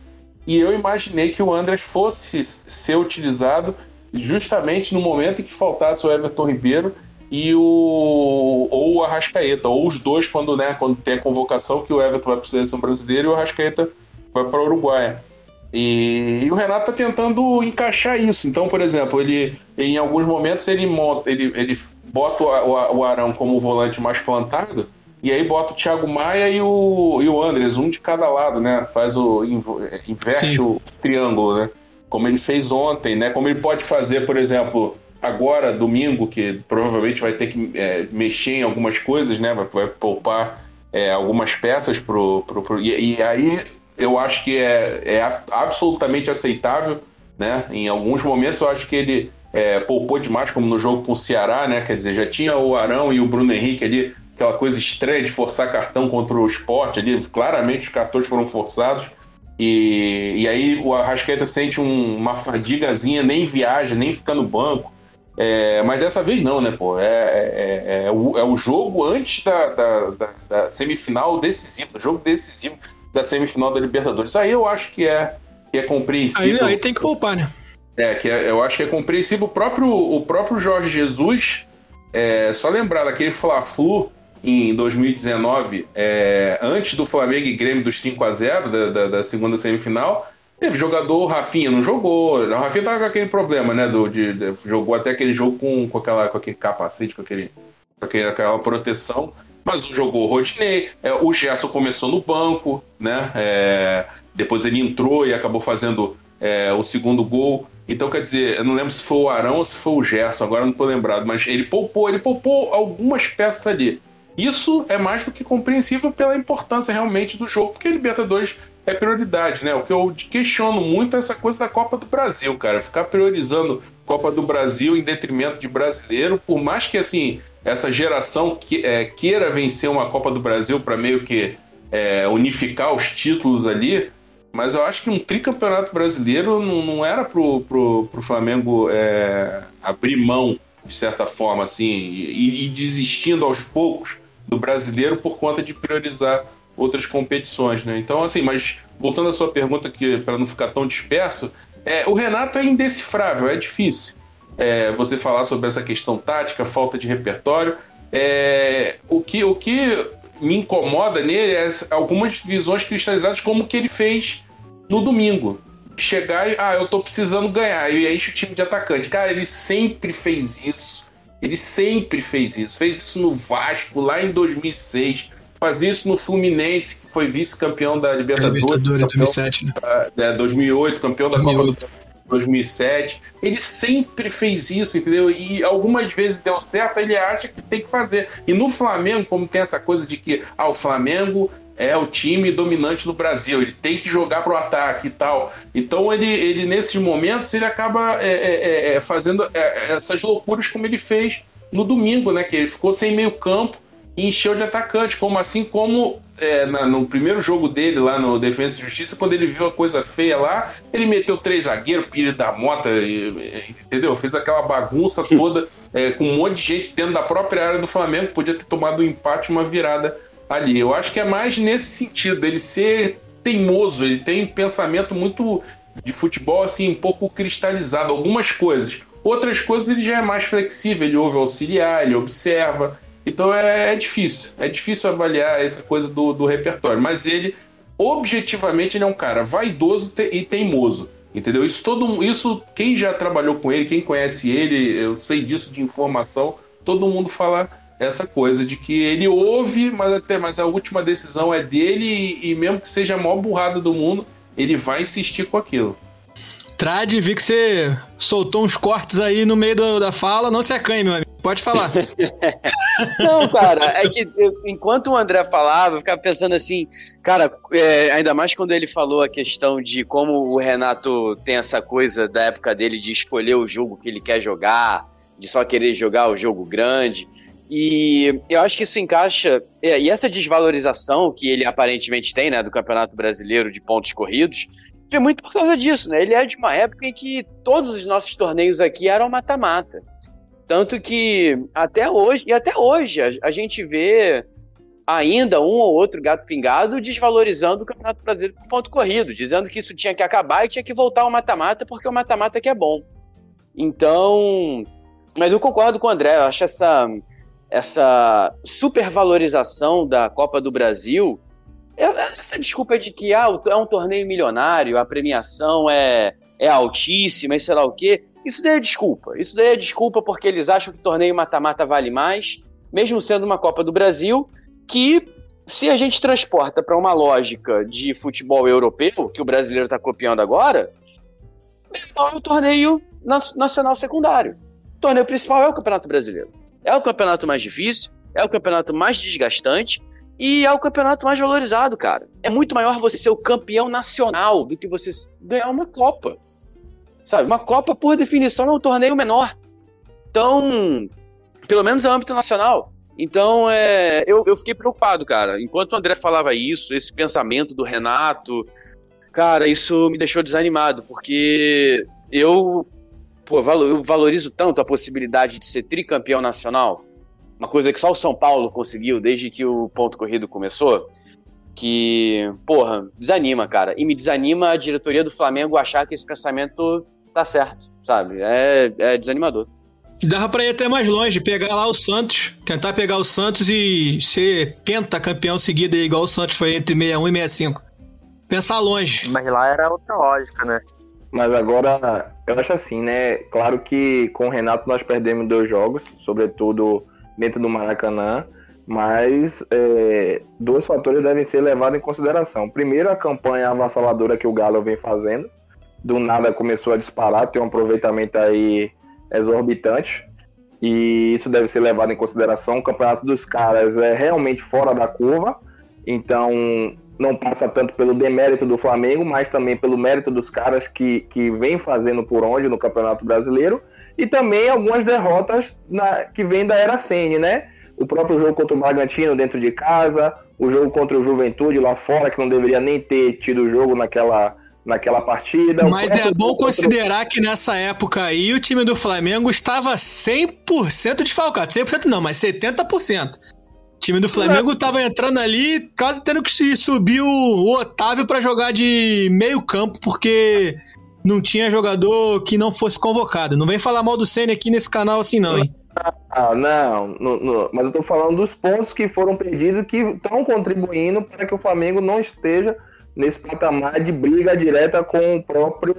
e eu imaginei que o Andrés fosse ser utilizado justamente no momento em que faltasse o Everton Ribeiro e o ou o Arrascaeta, ou os dois quando, né, quando tem a convocação que o Everton vai para a seleção brasileira e o Arrascaeta vai para o Uruguai. E, e, o Renato está tentando encaixar isso. Então, por exemplo, ele em alguns momentos ele monta, ele, ele bota o, o, o Arão como volante mais plantado e aí bota o Thiago Maia e o, e o Andres, um de cada lado, né? Faz o inverte Sim. o triângulo, né? Como ele fez ontem, né? Como ele pode fazer, por exemplo, agora, domingo, que provavelmente vai ter que é, mexer em algumas coisas, né? Vai, vai poupar é, algumas peças pro. pro, pro e, e, aí eu acho que é, é absolutamente aceitável, né? Em alguns momentos eu acho que ele é, poupou demais, como no jogo com o Ceará, né? Quer dizer, já tinha o Arão e o Bruno Henrique ali, aquela coisa estranha de forçar cartão contra o esporte ali. Claramente os cartões foram forçados. E, e aí o Arrascaeta sente um, uma fadigazinha, nem viaja, nem fica no banco. É, mas dessa vez não, né, pô? É, é, é, é o, é o jogo antes da, da, da, da, semifinal decisiva, o jogo decisivo da semifinal da Libertadores. Aí eu acho que é, que é compreensível. Aí, aí tem que poupar, né? É, que é, eu acho que é compreensível. O próprio, o próprio Jorge Jesus, é, só lembrar daquele Fla-Flu em 2019, é, antes do Flamengo e Grêmio dos 5 a 0 da, da, da segunda semifinal, Teve jogador, Rafinha não jogou. O Rafinha tava com aquele problema, né? Do, de, de, jogou até aquele jogo com, com, aquela, com aquele capacete, com, aquele, com aquele, aquela proteção. Mas jogou o Rodinei. É, o Gerson começou no banco, né? É, depois ele entrou e acabou fazendo é, o segundo gol. Então, quer dizer, eu não lembro se foi o Arão ou se foi o Gerson, agora não tô lembrado, mas ele poupou, ele poupou algumas peças ali. Isso é mais do que compreensível pela importância realmente do jogo, porque a Libertadores é prioridade, né? O que eu questiono muito é essa coisa da Copa do Brasil, cara. Ficar priorizando Copa do Brasil em detrimento de brasileiro, por mais que assim essa geração que, é, queira vencer uma Copa do Brasil para meio que é, unificar os títulos ali, mas eu acho que um tricampeonato brasileiro não, não era pro, pro, pro Flamengo é, abrir mão, de certa forma, assim, e, e desistindo aos poucos do brasileiro por conta de priorizar outras competições, né? Então, assim, mas voltando à sua pergunta, que para não ficar tão disperso, é, o Renato é indecifrável, é difícil é, você falar sobre essa questão tática, falta de repertório. É, o, que, o que me incomoda nele é algumas visões cristalizadas, como que ele fez no domingo. Chegar e, ah, eu tô precisando ganhar, e enche o time de atacante. Cara, ele sempre fez isso Ele sempre fez isso. Fez isso no Vasco lá em 2006. Fazia isso no Fluminense, que foi vice-campeão da Libertadores. Libertadores, campeão 2007, né? da- é, 2008, campeão da 2008. Copa do 2007. Ele sempre fez isso, entendeu? E algumas vezes deu certo, ele acha que tem que fazer. E no Flamengo, como tem essa coisa de que ah, o Flamengo é o time dominante do Brasil, ele tem que jogar pro ataque e tal. Então ele, ele nesses momentos ele acaba é, é, é, é, fazendo é, essas loucuras como ele fez no domingo, né? Que ele ficou sem meio campo e encheu de atacante, como assim como é, na- no primeiro jogo dele lá no Defesa e Justiça, quando ele viu a coisa feia lá, ele meteu três zagueiros, Pires da Mota, e- e- entendeu? Fez aquela bagunça toda é, com um monte de gente dentro da própria área do Flamengo, podia ter tomado um empate, uma virada ali. Eu acho que é mais nesse sentido, ele ser teimoso, ele tem um pensamento muito de futebol assim, um pouco cristalizado, algumas coisas. Outras coisas ele já é mais flexível, ele ouve auxiliar, ele observa. Então é, é difícil, é difícil avaliar essa coisa do, do repertório. Mas ele, objetivamente, ele é um cara vaidoso e teimoso. Entendeu? Isso todo isso quem já trabalhou com ele, quem conhece ele, eu sei disso de informação, todo mundo fala essa coisa de que ele ouve, mas até mas a última decisão é dele e, e mesmo que seja a maior burrada do mundo, ele vai insistir com aquilo. Trad, vi que você soltou uns cortes aí no meio da fala. Não se acanhe, meu amigo. Pode falar. Não, cara, é que eu- enquanto o André falava, eu ficava pensando assim, cara, é, ainda mais quando ele falou a questão de como o Renato tem essa coisa da época dele de escolher o jogo que ele quer jogar, de só querer jogar o jogo grande. E eu acho que isso encaixa. é, e essa desvalorização que ele aparentemente tem, né, do Campeonato Brasileiro de pontos corridos, é muito por causa disso, né? Ele é de uma época em que todos os nossos torneios aqui eram mata-mata. Tanto que até hoje, e até hoje, a, a gente vê ainda um ou outro gato pingado desvalorizando o Campeonato Brasileiro por ponto corrido, dizendo que isso tinha que acabar e tinha que voltar ao mata-mata porque o mata-mata que é bom. Então, mas eu concordo com o André, eu acho essa essa supervalorização da Copa do Brasil, é- essa desculpa de que ah, é um torneio milionário, a premiação é, é altíssima e sei lá o quê, isso daí é desculpa. Isso daí é desculpa porque eles acham que torneio mata-mata vale mais, mesmo sendo uma Copa do Brasil, que se a gente transporta para uma lógica de futebol europeu, que o brasileiro está copiando agora, é o torneio na- nacional secundário. O torneio principal é o Campeonato Brasileiro. É o campeonato mais difícil, é o campeonato mais desgastante e é o campeonato mais valorizado, cara. É muito maior você ser o campeão nacional do que você ganhar uma Copa. Sabe? Uma Copa, por definição, é um torneio menor. Então, pelo menos no âmbito nacional. Então, é, eu, eu fiquei preocupado, cara. Enquanto o André falava isso, esse pensamento do Renato, cara, isso me deixou desanimado, porque eu, pô, eu valorizo tanto a possibilidade de ser tricampeão nacional, uma coisa que só o São Paulo conseguiu desde que o ponto corrido começou, que, porra, desanima, cara. E me desanima a diretoria do Flamengo achar que esse pensamento tá certo, sabe? É, é desanimador. Dava pra ir até mais longe, pegar lá o Santos, tentar pegar o Santos e ser pentacampeão seguido aí, igual o Santos foi entre 61 e 65. Pensar longe. Mas lá era outra lógica, né? Mas agora, eu acho assim, né? Claro que com o Renato nós perdemos dois jogos, sobretudo dentro do Maracanã, mas é, dois fatores devem ser levados em consideração. Primeiro, a campanha avassaladora que o Galo vem fazendo. Do nada começou a disparar, tem um aproveitamento aí exorbitante. E isso deve ser levado em consideração. O campeonato dos caras é realmente fora da curva. Então, não passa tanto pelo demérito do Flamengo, mas também pelo mérito dos caras que, que vem fazendo por onde no Campeonato Brasileiro. E também algumas derrotas na, que vêm da era Sene, né? O próprio jogo contra o Bragantino dentro de casa, o jogo contra o Juventude lá fora, que não deveria nem ter tido jogo naquela, naquela partida. Mas é bom considerar que nessa época aí o time do Flamengo estava 100% desfalcado. 100% não, mas 70%. O time do Flamengo estava entrando ali, quase tendo que subir o, Otávio para jogar de meio campo, porque não tinha jogador que não fosse convocado. Não vem falar mal do Senna aqui nesse canal assim não, hein? Ah, não, no- no- mas eu tô falando dos pontos que foram perdidos que estão contribuindo para que o Flamengo não esteja nesse patamar de briga direta com o próprio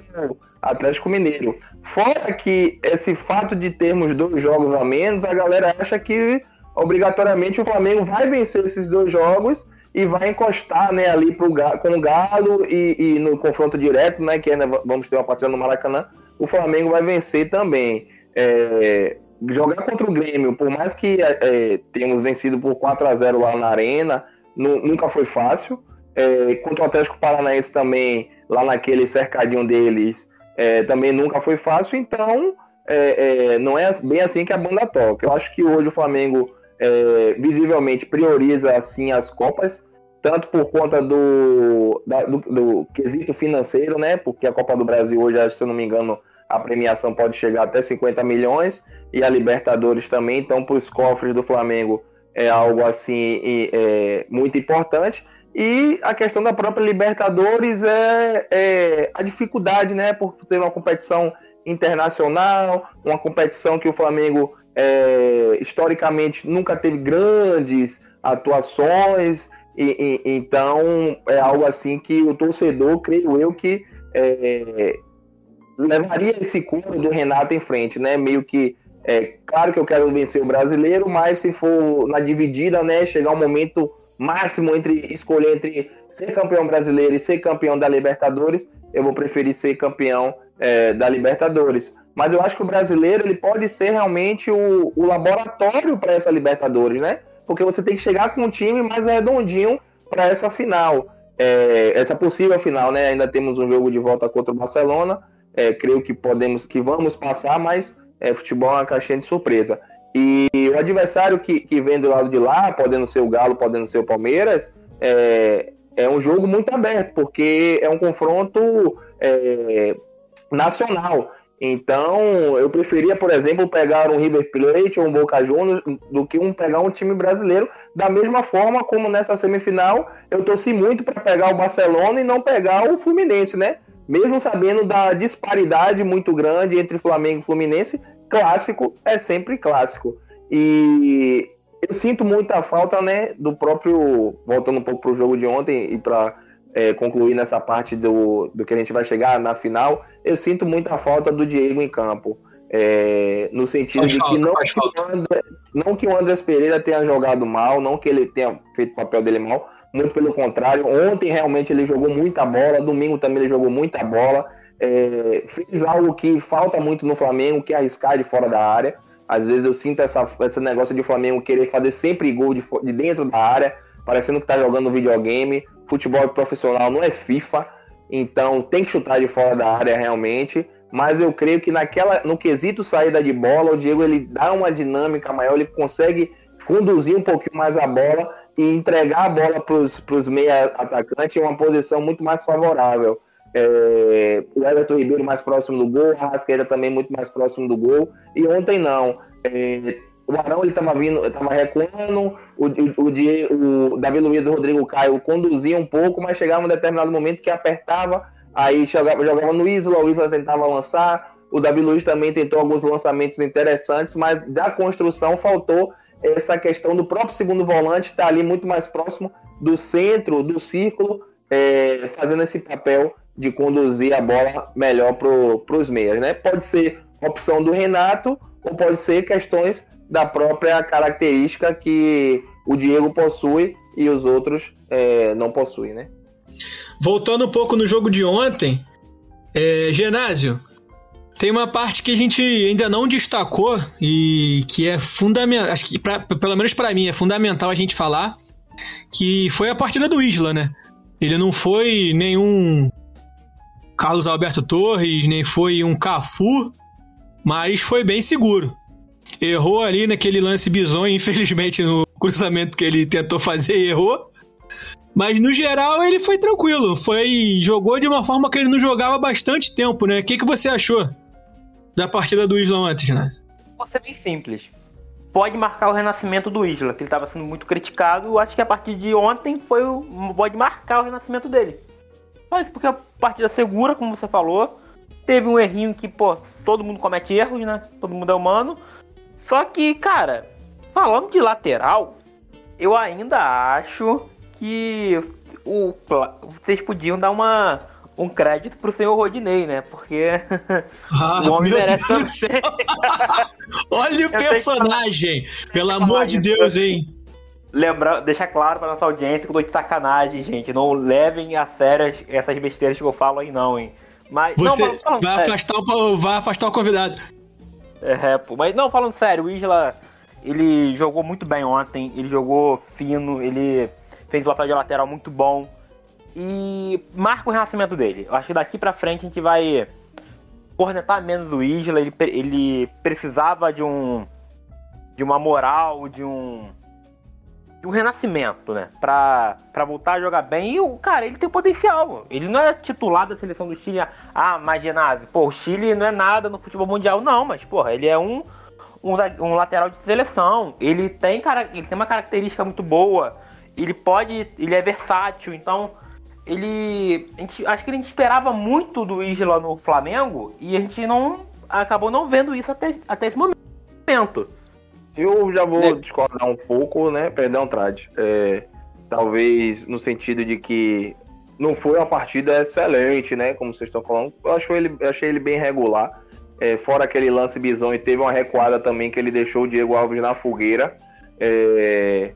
Atlético Mineiro. Fora que esse fato de termos dois jogos a menos, a galera acha que obrigatoriamente o Flamengo vai vencer esses dois jogos e vai encostar né, ali pro, com o Galo e, e, no confronto direto, né, que ainda vamos ter uma partida no Maracanã, o Flamengo vai vencer também. É, jogar contra o Grêmio, por mais que é, tenhamos vencido por 4 a 0 lá na Arena, nunca foi fácil. É, contra o Atlético Paranaense também, lá naquele cercadinho deles, é, também nunca foi fácil. Então, é, é, não é bem assim que a banda toca. Eu acho que hoje o Flamengo é, visivelmente prioriza assim as Copas, tanto por conta do, da, do, do, quesito financeiro, né? Porque a Copa do Brasil hoje, se eu não me engano, a premiação pode chegar até 50 milhões e a Libertadores também. Então, para os cofres do Flamengo é algo assim é, muito importante. E a questão da própria Libertadores é, é, a dificuldade, né? Por ser uma competição internacional, uma competição que o Flamengo é, historicamente nunca teve grandes atuações. E, e, então é algo assim que o torcedor, creio eu, que é, levaria esse coro do Renato em frente, né? Meio que é claro que eu quero vencer o brasileiro, mas se for na dividida, né, chegar um momento máximo entre escolher entre ser campeão brasileiro e ser campeão da Libertadores, eu vou preferir ser campeão é, da Libertadores. Mas eu acho que o brasileiro ele pode ser realmente o, o laboratório para essa Libertadores, né? Porque você tem que chegar com um time mais redondinho para essa final, é, essa possível final, né? Ainda temos um jogo de volta contra o Barcelona é, creio que podemos, que vamos passar, mas é, futebol é uma caixinha de surpresa. E o adversário que, que vem do lado de lá, podendo ser o Galo, podendo ser o Palmeiras, é, é um jogo muito aberto, porque é um confronto é, nacional. Então, eu preferia, por exemplo, pegar um River Plate ou um Boca Juniors do que um pegar um time brasileiro. Da mesma forma como nessa semifinal, eu torci muito para pegar o Barcelona e não pegar o Fluminense, né? mesmo sabendo da disparidade muito grande entre Flamengo e Fluminense, clássico é sempre clássico. E eu sinto muita falta, né, do próprio. Voltando um pouco para o jogo de ontem e para é, concluir nessa parte do, do que a gente vai chegar na final, eu sinto muita falta do Diego em campo. É, no sentido de que não, que o André, não que o Andrés Pereira tenha jogado mal, não que ele tenha feito o papel dele mal, muito pelo contrário. Ontem realmente ele jogou muita bola, domingo também ele jogou muita bola. É, fez algo que falta muito no Flamengo, que é arriscar de fora da área. Às vezes eu sinto essa, esse negócio de Flamengo querer fazer sempre gol de, de dentro da área, parecendo que tá jogando videogame. Futebol profissional não é FIFA, então tem que chutar de fora da área realmente. Mas eu creio que naquela, no quesito saída de bola, o Diego ele dá uma dinâmica maior, ele consegue conduzir um pouquinho mais a bola e entregar a bola para os meia atacantes em uma posição muito mais favorável. É, o Everton Ribeiro mais próximo do gol, a Rasqueira também muito mais próximo do gol. E ontem não. É, o Arão ele estava vindo, estava recuando, o, o, o, Davi Luiz e o Rodrigo Caio conduziam um pouco, mas chegava um determinado momento que apertava, aí jogava, jogava no Isla, o Isla tentava lançar, o Davi Luiz também tentou alguns lançamentos interessantes, mas da construção faltou essa questão do próprio segundo volante estar tá ali muito mais próximo do centro, do círculo, é, fazendo esse papel de conduzir a bola melhor para os meias. Né? Pode ser opção do Renato ou pode ser questões da própria característica que o Diego possui e os outros é, não possuem. Né? Voltando um pouco no jogo de ontem, é, Genásio, tem uma parte que a gente ainda não destacou e que é fundamental, acho que pra, pelo menos para mim é fundamental a gente falar, que foi a partida do Isla, né? Ele não foi nenhum Carlos Alberto Torres, nem foi um Cafu, mas foi bem seguro. Errou ali naquele lance bizonho, infelizmente no cruzamento que ele tentou fazer, errou. Mas no geral ele foi tranquilo, foi jogou de uma forma que ele não jogava há bastante tempo, né? O que, que você achou? da partida do Isla antes, né? Vou ser bem simples. Pode marcar o renascimento do Isla, que ele estava sendo muito criticado. Acho que a partir de ontem foi o, pode marcar o renascimento dele. Mas porque a partida segura, como você falou, teve um errinho que, pô, todo mundo comete erros, né? Todo mundo é humano. Só que, cara, falando de lateral, eu ainda acho que o, vocês podiam dar uma, um crédito pro senhor Rodinei, né? Porque ah, o homem merece céu. Olha o personagem! Pelo amor de Deus, hein? Lembrar, deixar claro pra nossa audiência que eu tô de sacanagem, gente. Não levem a sério essas besteiras que eu falo aí, não, hein? Mas, Você não, vai, afastar o, vai afastar o convidado. É, pô, mas não, falando sério, o Isla, ele jogou muito bem ontem, ele jogou fino, ele fez o papel de lateral muito bom e marca o renascimento dele. Eu acho que daqui pra frente a gente vai cornetar menos o Isla, ele, ele precisava de um de uma moral, de um de um renascimento, né? Pra, pra voltar a jogar bem. E o cara, ele tem potencial. Ele não é titular da seleção do Chile. Ah, mas ginásio. Pô, o Chile não é nada no futebol mundial, não. Mas, porra, ele é um, um, um lateral de seleção. Ele tem, cara, ele tem uma característica muito boa. Ele pode. Ele é versátil. Então, ele. Gente, acho que a gente esperava muito do Isla no Flamengo. E a gente não. Acabou não vendo isso até, até esse momento. Eu já vou discordar um pouco, né? Perdão, Trad. É, talvez no sentido de que não foi uma partida excelente, né? Como vocês estão falando. Eu, acho ele, eu achei ele bem regular. É, fora aquele lance e teve uma recuada também que ele deixou o Diego Alves na fogueira. É,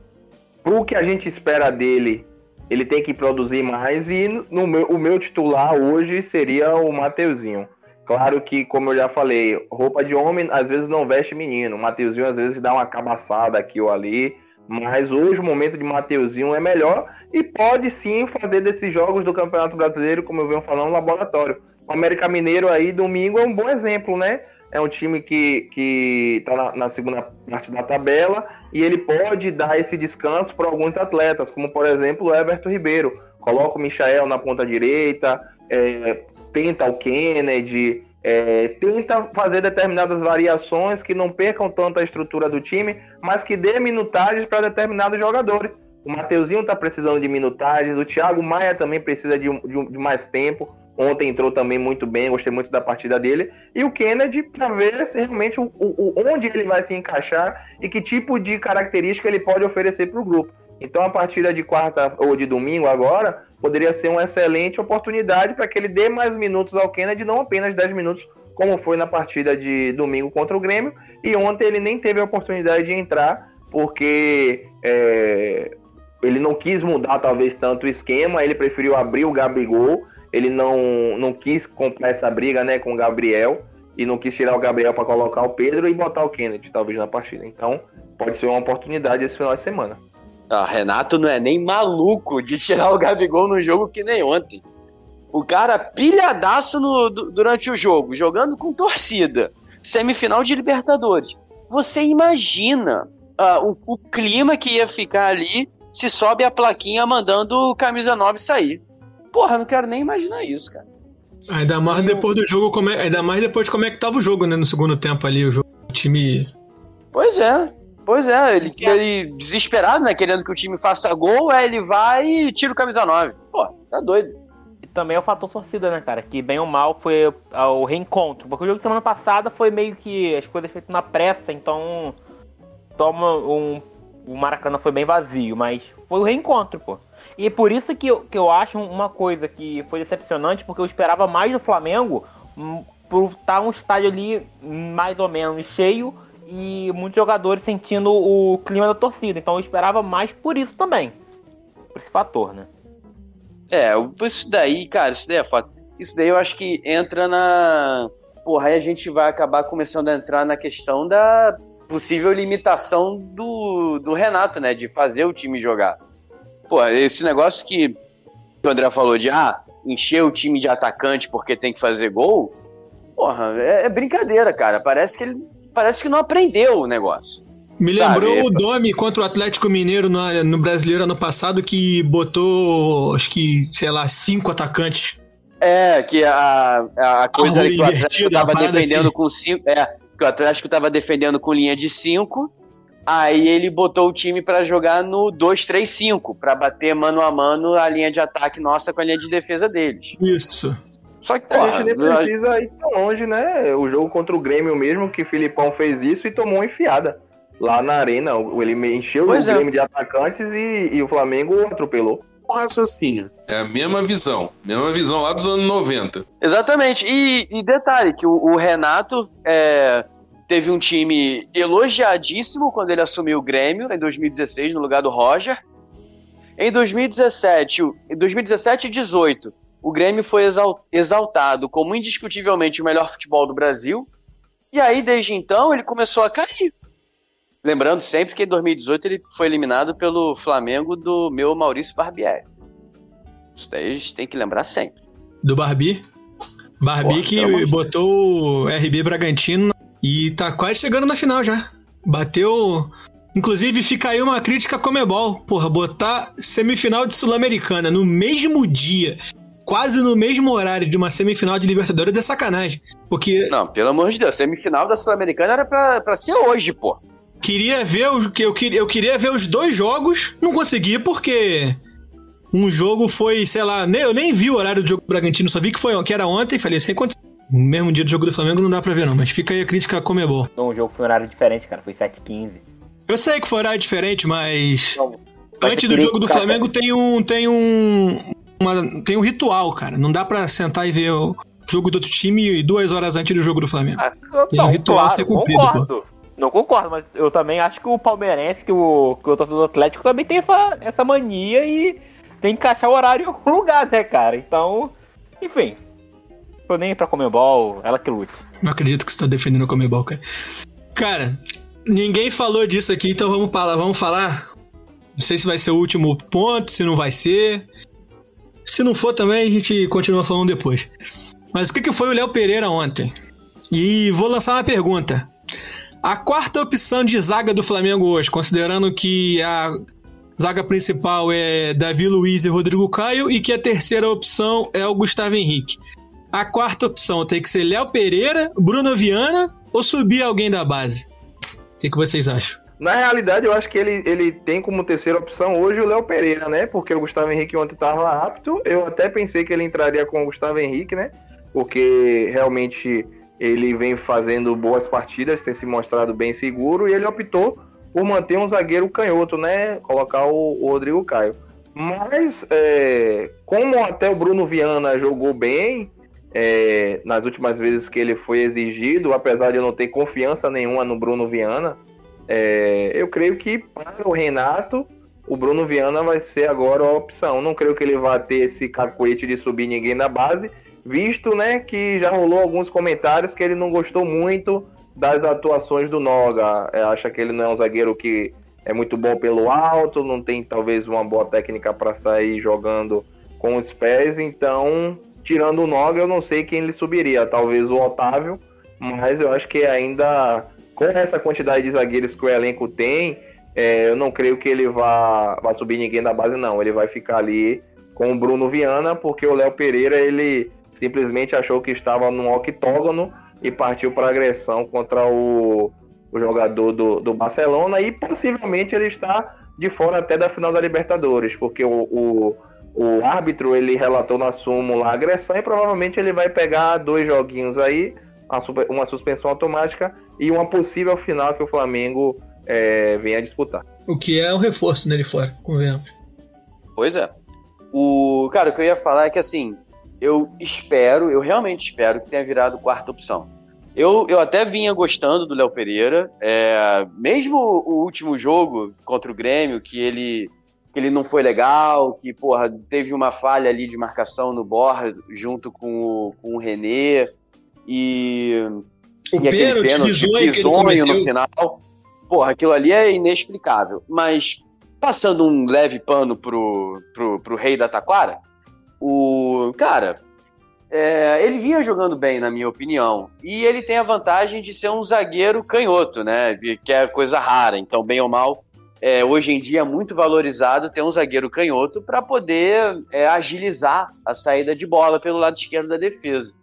pro que a gente espera dele, ele tem que produzir mais. E no meu, o meu titular hoje seria o Mateuzinho. Claro que, como eu já falei, roupa de homem às vezes não veste menino. Mateuzinho às vezes dá uma cabaçada aqui ou ali. Mas hoje o momento de Mateuzinho é melhor e pode sim fazer desses jogos do Campeonato Brasileiro, como eu venho falando, um laboratório. O América Mineiro aí, domingo, é um bom exemplo, né? É um time que, que tá na, na segunda parte da tabela e ele pode dar esse descanso para alguns atletas, como por exemplo o Everton Ribeiro. Coloca o Michael na ponta direita, é, tenta o Kennedy, é, tenta fazer determinadas variações que não percam tanto a estrutura do time, mas que dê minutagens para determinados jogadores. O Mateuzinho está precisando de minutagens, o Thiago Maia também precisa de, de, de, mais tempo. Ontem entrou também muito bem, gostei muito da partida dele. E o Kennedy, para ver se realmente o, o, onde ele vai se encaixar e que tipo de característica ele pode oferecer para o grupo. Então a partida de quarta ou de domingo agora poderia ser uma excelente oportunidade para que ele dê mais minutos ao Kennedy, não apenas 10 minutos, como foi na partida de domingo contra o Grêmio. E ontem ele nem teve a oportunidade de entrar, porque é, ele não quis mudar talvez tanto o esquema, ele preferiu abrir o Gabigol, ele não, não quis comprar essa briga né, com o Gabriel e não quis tirar o Gabriel para colocar o Pedro e botar o Kennedy talvez na partida. Então pode ser uma oportunidade esse final de semana. Ah, Renato não é nem maluco de tirar o Gabigol no jogo que nem ontem. O cara pilhadaço no, durante o jogo, jogando com torcida. Semifinal de Libertadores. Você imagina uh, o, o, clima que ia ficar ali se sobe a plaquinha mandando o camisa 9 sair. Porra, não quero nem imaginar isso, cara. Ainda mais depois do jogo, como é, ainda mais depois de como é que tava o jogo, né? No segundo tempo ali, o, jogo, o time. Pois é. Pois é, ele, ele desesperado, né? Querendo que o time faça gol, aí ele vai e tira o camisa 9. Pô, tá doido. E também é o fator torcida, né, cara? Que bem ou mal foi o reencontro. Porque o jogo de semana passada foi meio que as coisas feitas na pressa, então toma um. O Maracanã foi bem vazio, mas foi o reencontro, pô. E é por isso que eu, que eu acho uma coisa que foi decepcionante, porque eu esperava mais do Flamengo hum, por estar um estádio ali mais ou menos cheio e muitos jogadores sentindo o clima da torcida. Então eu esperava mais por isso também. Por esse fator, né? É, isso daí, cara, isso daí é foda. Isso daí eu acho que entra na. Porra, aí a gente vai acabar começando a entrar na questão da possível limitação do, do Renato, né? De fazer o time jogar. Pô, esse negócio que o André falou de ah, encher o time de atacante porque tem que fazer gol. Porra, é, é brincadeira, cara. Parece que ele parece que não aprendeu o negócio. Me lembrou Sabe? o Domi contra o Atlético Mineiro no, no Brasileiro ano passado, que botou, acho que, sei lá, cinco atacantes. É, que a, a coisa ali que o Atlético estava defendendo assim. com cinco. É, que o Atlético estava defendendo com linha de cinco. Aí ele botou o time para jogar no 2-3-5, para bater mano a mano a linha de ataque nossa com a linha de defesa deles. Isso. Só que porra, a gente nem precisa ir tão longe, né? O jogo contra o Grêmio mesmo, que o Filipão fez isso e tomou uma enfiada. lá na arena. Ele encheu Pois o é. Grêmio de atacantes e, e o Flamengo atropelou. Um raciocínio. É a mesma visão. Mesma visão lá dos anos 90. Exatamente. E, e detalhe, que o, o Renato é, teve um time elogiadíssimo quando ele assumiu o Grêmio em 2016, no lugar do Roger. Em 2017, o- em 2017 e 18, o Grêmio foi exal- exaltado como indiscutivelmente o melhor futebol do Brasil. E aí, desde então, ele começou a cair. Lembrando sempre que em 2018 ele foi eliminado pelo Flamengo do meu Maurício Barbieri. Isso daí a gente tem que lembrar sempre. Do Barbie. Barbie Porra, que botou o RB Bragantino e tá quase chegando na final já. Bateu. Inclusive, fica aí uma crítica a Comebol. Porra, botar semifinal de Sul-Americana no mesmo dia, quase no mesmo horário de uma semifinal de Libertadores é sacanagem. Porque Não, pelo amor de Deus, semifinal da Sul-Americana era pra, pra ser hoje, pô. queria ver o que eu queria, eu queria ver os dois jogos, não consegui porque um jogo foi, sei lá, nem, eu nem vi o horário do jogo do Bragantino, só vi que foi que era ontem, falei, sem condição. No mesmo dia do jogo do Flamengo não dá pra ver não, mas fica aí a crítica a Comebol. Então, o jogo foi um horário diferente, cara. Foi 7h15. Eu sei que foi horário diferente, mas Não, mas antes do jogo do Flamengo tem um tem um uma- tem um ritual, cara. Não dá pra sentar e ver o jogo do outro time duas horas antes do jogo do Flamengo. Ah, Tem um ritual a ser cumprido, concordo. Não concordo, mas eu também acho que o palmeirense, que o, que o torcedor do Atlético também tem essa, essa mania e tem que encaixar o horário em algum lugar, né, cara? Então, enfim. Tô nem pra Comebol, ela que lute. Não acredito que você tá defendendo o Comebol, cara. Cara, ninguém falou disso aqui, então vamos falar, vamos falar. Não sei se vai ser o último ponto, se não vai ser. Se não for também, a gente continua falando depois. Mas o que, foi o Léo Pereira ontem? E vou lançar uma pergunta. A quarta opção de zaga do Flamengo hoje, considerando que a zaga principal é Davi Luiz e Rodrigo Caio e que a terceira opção é o Gustavo Henrique. A quarta opção tem que ser Léo Pereira, Bruno Viana ou subir alguém da base? O que, que vocês acham? Na realidade, eu acho que ele, ele tem como terceira opção hoje o Léo Pereira, né? Porque o Gustavo Henrique ontem estava apto. Eu até pensei que ele entraria com o Gustavo Henrique, né? Porque realmente ele vem fazendo boas partidas, tem se mostrado bem seguro e ele optou por manter um zagueiro canhoto, né? Colocar o, o Rodrigo Caio. Mas, é, como até o Bruno Viana jogou bem é, nas últimas vezes que ele foi exigido, apesar de eu não ter confiança nenhuma no Bruno Viana, é, eu creio que para o Renato, o Bruno Viana vai ser agora a opção. Não creio que ele vá ter esse cacoete de subir ninguém na base, visto né, que já rolou alguns comentários que ele não gostou muito das atuações do Noga. É, acha que ele não é um zagueiro que é muito bom pelo alto, não tem talvez uma boa técnica para sair jogando com os pés. Então, tirando o Noga, eu não sei quem ele subiria. Talvez o Otávio, mas eu acho que ainda com essa quantidade de zagueiros que o elenco tem, é, eu não creio que ele vá, vá subir ninguém da base, não. Ele vai ficar ali com o Bruno Viana, porque o Léo Pereira ele simplesmente achou que estava num octógono e partiu para agressão contra o, o jogador do, do Barcelona e possivelmente ele está de fora até da final da Libertadores, porque o, o, o árbitro ele relatou na súmula a agressão e provavelmente ele vai pegar dois joguinhos aí, uma, suspensão automática e uma possível final que o Flamengo é, venha disputar. O que é um reforço nele fora, convenhamos. Pois é. O, cara, o que eu ia falar é que assim, eu espero, eu realmente espero que tenha virado quarta opção. Eu, eu até vinha gostando do Léo Pereira, é, mesmo o último jogo contra o Grêmio, que ele, que ele não foi legal, que porra, teve uma falha ali de marcação no Borra junto com o, com o René, e, O e pênalti, pênalti bizonho no final. Porra, aquilo ali é inexplicável. Mas, passando um leve pano pro, pro, pro rei da Taquara, o. Cara, é, ele vinha jogando bem, na minha opinião. E ele tem a vantagem de ser um zagueiro canhoto, né? Que é coisa rara. Então, bem ou mal, é, hoje em dia é muito valorizado ter um zagueiro canhoto para poder é, agilizar a saída de bola pelo lado esquerdo da defesa.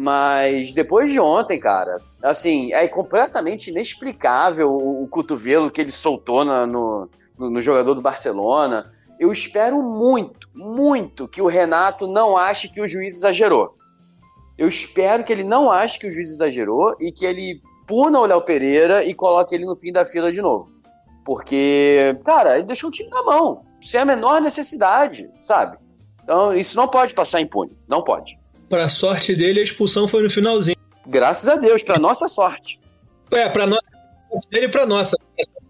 Mas depois de ontem, cara, assim, é completamente inexplicável o, o cotovelo que ele soltou na- no, no, no jogador do Barcelona. Eu espero muito, muito que o Renato não ache que o juiz exagerou. Eu espero que ele não ache que o juiz exagerou e que ele puna o Léo Pereira e coloque ele no fim da fila de novo. Porque, cara, ele deixou o time na mão, sem a menor necessidade, sabe? Então, isso não pode passar impune. Não pode. Pra sorte dele, a expulsão foi no finalzinho. Graças a Deus, pra nossa sorte. É, pra nossa. Dele e pra nossa.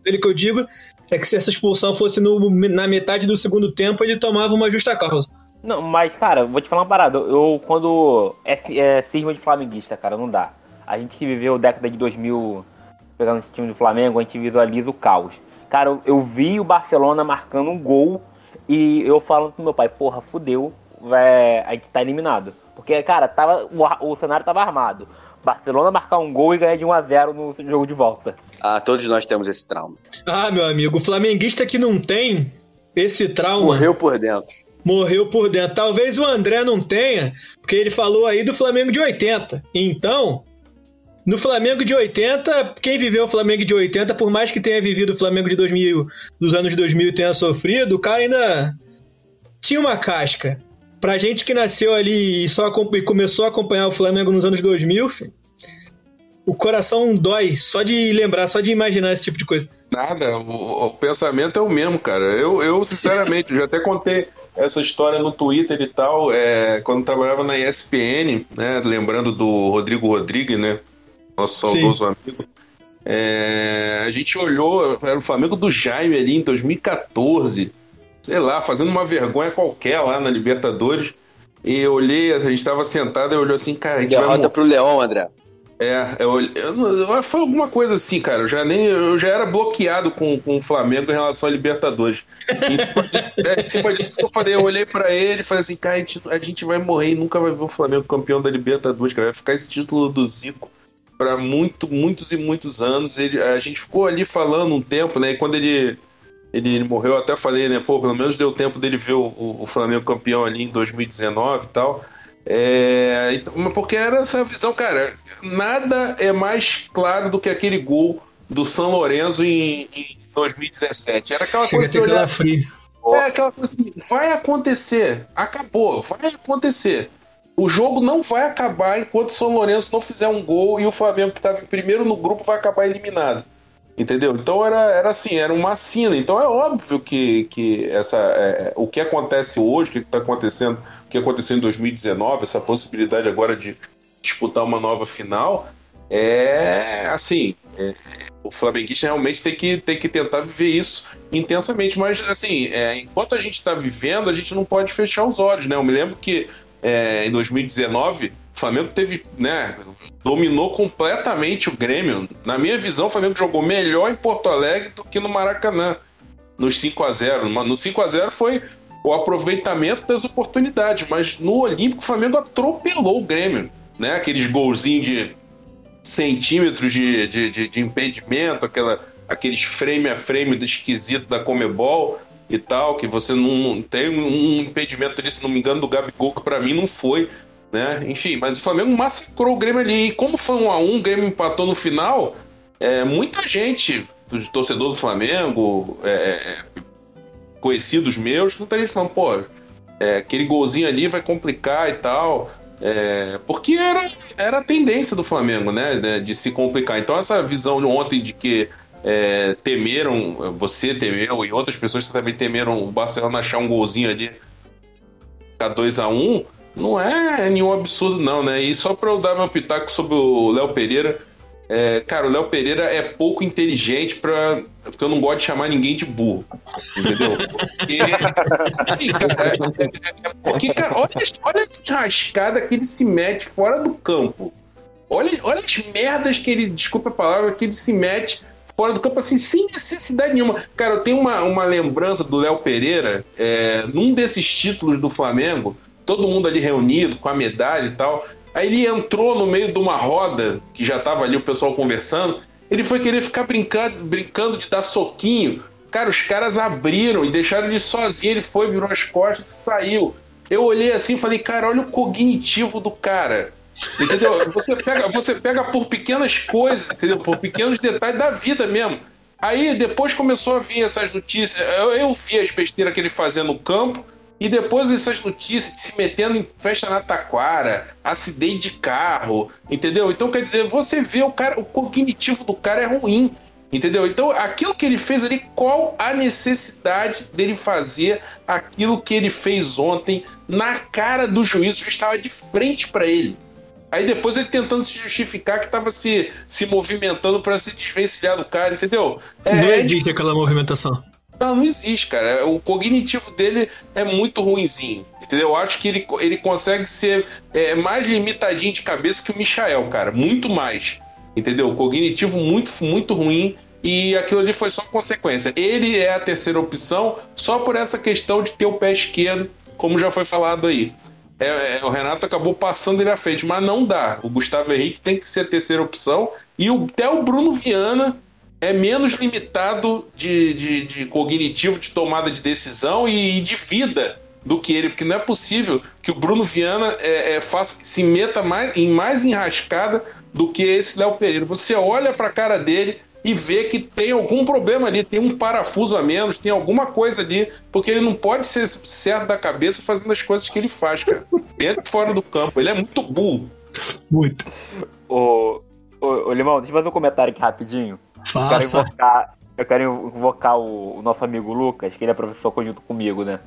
Dele que eu digo é que se essa expulsão fosse no, na metade do segundo tempo, ele tomava uma justa causa. Não, mas, cara, vou te falar uma parada. Eu, quando é, é cisma de flamenguista, cara, não dá. A gente que viveu a década de 2000 pegando esse time do Flamengo, a gente visualiza o caos. Cara, eu, eu vi o Barcelona marcando um gol e eu falando pro meu pai, porra, fudeu, vai, a gente tá eliminado. Porque, cara, tava, o, o cenário tava armado. Barcelona marcar um gol e ganhar de 1 a 0 no jogo de volta. Ah, todos nós temos esse trauma. Ah, meu amigo, o flamenguista que não tem esse trauma. Morreu por dentro. Morreu por dentro. Talvez o André não tenha, porque ele falou aí do Flamengo de 80. Então, no Flamengo de 80, quem viveu o Flamengo de 80, por mais que tenha vivido o Flamengo de 2000, dos anos 2000 e tenha sofrido, o cara ainda tinha uma casca. Pra gente que nasceu ali e só e começou a acompanhar o Flamengo nos anos 2000, filho, o coração dói só de lembrar, só de imaginar esse tipo de coisa. Nada, o, o pensamento é o mesmo, cara. Eu, eu sinceramente, já até contei essa história no Twitter e tal, é, quando trabalhava na ESPN, né, lembrando do Rodrigo Rodrigues, né, nosso saudoso amigo. É, a gente olhou, era o Flamengo do Jaime ali em 2014, sei lá, fazendo uma vergonha qualquer lá na Libertadores. E eu olhei, a gente estava sentado e olhou assim, cara. A gente Derrota vai... pro Leão, André. É, eu, eu, eu, foi alguma coisa assim, cara. Eu já, nem, eu já era bloqueado com, com o Flamengo em relação a Libertadores. Em cima disso, é, em cima disso que eu falei, eu olhei para ele e falei assim, cara, a gente, a gente vai morrer e nunca vai ver o Flamengo campeão da Libertadores, cara. Vai ficar esse título do Zico para muito, muitos e muitos anos. Ele, a gente ficou ali falando um tempo, né? E quando ele, ele, ele morreu, eu até falei, né? Pô, pelo menos deu tempo dele ver o, o Flamengo campeão ali em 2019 e tal. É, então, porque era essa visão, cara. Nada é mais claro do que aquele gol do São Lourenço em, em 2017. Era aquela Chega coisa olhar frio. É aquela coisa assim, vai acontecer, acabou, vai acontecer. O jogo não vai acabar enquanto o São Lourenço não fizer um gol e o Flamengo, que estava primeiro no grupo, vai acabar eliminado. Entendeu? Então era, era assim, era uma sina. Então é óbvio que, que essa, é, o que acontece hoje, o que está acontecendo, o que aconteceu em 2019, essa possibilidade agora de disputar uma nova final, é assim. É, o flamenguista realmente tem que, tem que tentar viver isso intensamente. Mas, assim, é, enquanto a gente está vivendo, a gente não pode fechar os olhos, né? Eu me lembro que é, em 2019, o Flamengo teve, né, dominou completamente o Grêmio. Na minha visão, o Flamengo jogou melhor em Porto Alegre do que no Maracanã, nos 5 a 0 No 5 a 0 foi o aproveitamento das oportunidades, mas no Olímpico o Flamengo atropelou o Grêmio. Né? Aqueles golzinhos de centímetros de, de, de, de impedimento, aquela, aqueles frame a frame do esquisito da Comebol e tal, que você não, não tem um impedimento ali, se não me engano, do Gabigol, que pra mim não foi, né? Enfim, mas o Flamengo massacrou o Grêmio ali. E como foi um a um, o Grêmio empatou no final, é, muita gente, torcedor do Flamengo, é, é, conhecidos meus, muita gente falando, pô, é, aquele golzinho ali vai complicar e tal. É, porque era, era a tendência do Flamengo, né? De se complicar. Então, essa visão de ontem de que é, temeram, você temeu e outras pessoas também temeram o Barcelona achar um golzinho ali a 2 a 1 não é nenhum absurdo não, né? E só para eu dar meu pitaco sobre o Léo Pereira, é, cara, o Léo Pereira é pouco inteligente para porque eu não gosto de chamar ninguém de burro, entendeu? Porque, assim, cara, é, é, é porque, cara, olha, olha a rascada que ele se mete fora do campo. Olha, olha as merdas que ele, desculpa a palavra, que ele se mete fora do campo, assim, sem necessidade nenhuma. Cara, eu tenho uma, uma lembrança do Léo Pereira, é, num desses títulos do Flamengo, todo mundo ali reunido, com a medalha e tal. Aí ele entrou no meio de uma roda, que já tava ali o pessoal conversando, ele foi querer ficar brincando, brincando de dar soquinho. Cara, os caras abriram e deixaram ele sozinho, ele foi, virou as costas e saiu. Eu olhei assim e falei, cara, olha o cognitivo do cara. Entendeu? Você pega, você pega por pequenas coisas, entendeu? Por pequenos detalhes da vida mesmo. Aí depois começou a vir essas notícias. Eu, eu vi as besteiras que ele fazia no campo. E depois essas notícias se metendo em festa na taquara, acidente de carro, entendeu? Então quer dizer, você vê o cara, o cognitivo do cara é ruim. Entendeu? Então, aquilo que ele fez ali, qual a necessidade dele fazer aquilo que ele fez ontem na cara do juiz? O juiz estava de frente para ele. Aí depois ele tentando se justificar que estava se, se movimentando para se desvencilhar do cara, entendeu? É, não existe aquela movimentação. Não, existe, cara. O cognitivo dele é muito ruinzinho. Entendeu? Eu acho que ele, ele consegue ser é, mais limitadinho de cabeça que o Michael, cara. Muito mais entendeu? Cognitivo muito, muito ruim e aquilo ali foi só consequência. Ele é a terceira opção só por essa questão de ter o pé esquerdo, como já foi falado aí. É, é, o Renato acabou passando ele à frente, mas não dá. O Gustavo Henrique tem que ser a terceira opção e o, até o Bruno Viana é menos limitado de, de, de cognitivo, de tomada de decisão e, e, de vida do que ele, porque não é possível que o Bruno Viana é, é, faça, se meta mais, em mais enrascada do que esse Léo Pereira. Você olha para a cara dele e vê que tem algum problema ali, tem um parafuso a menos, tem alguma coisa ali, porque ele não pode ser certo da cabeça fazendo as coisas que ele faz, cara. Dentro e fora do campo. Ele é muito burro. Muito. Ô, ô, ô Limão, deixa eu fazer um comentário aqui rapidinho. Faça. Eu quero invocar, eu quero invocar o, o nosso amigo Lucas, que ele é professor conjunto comigo, né?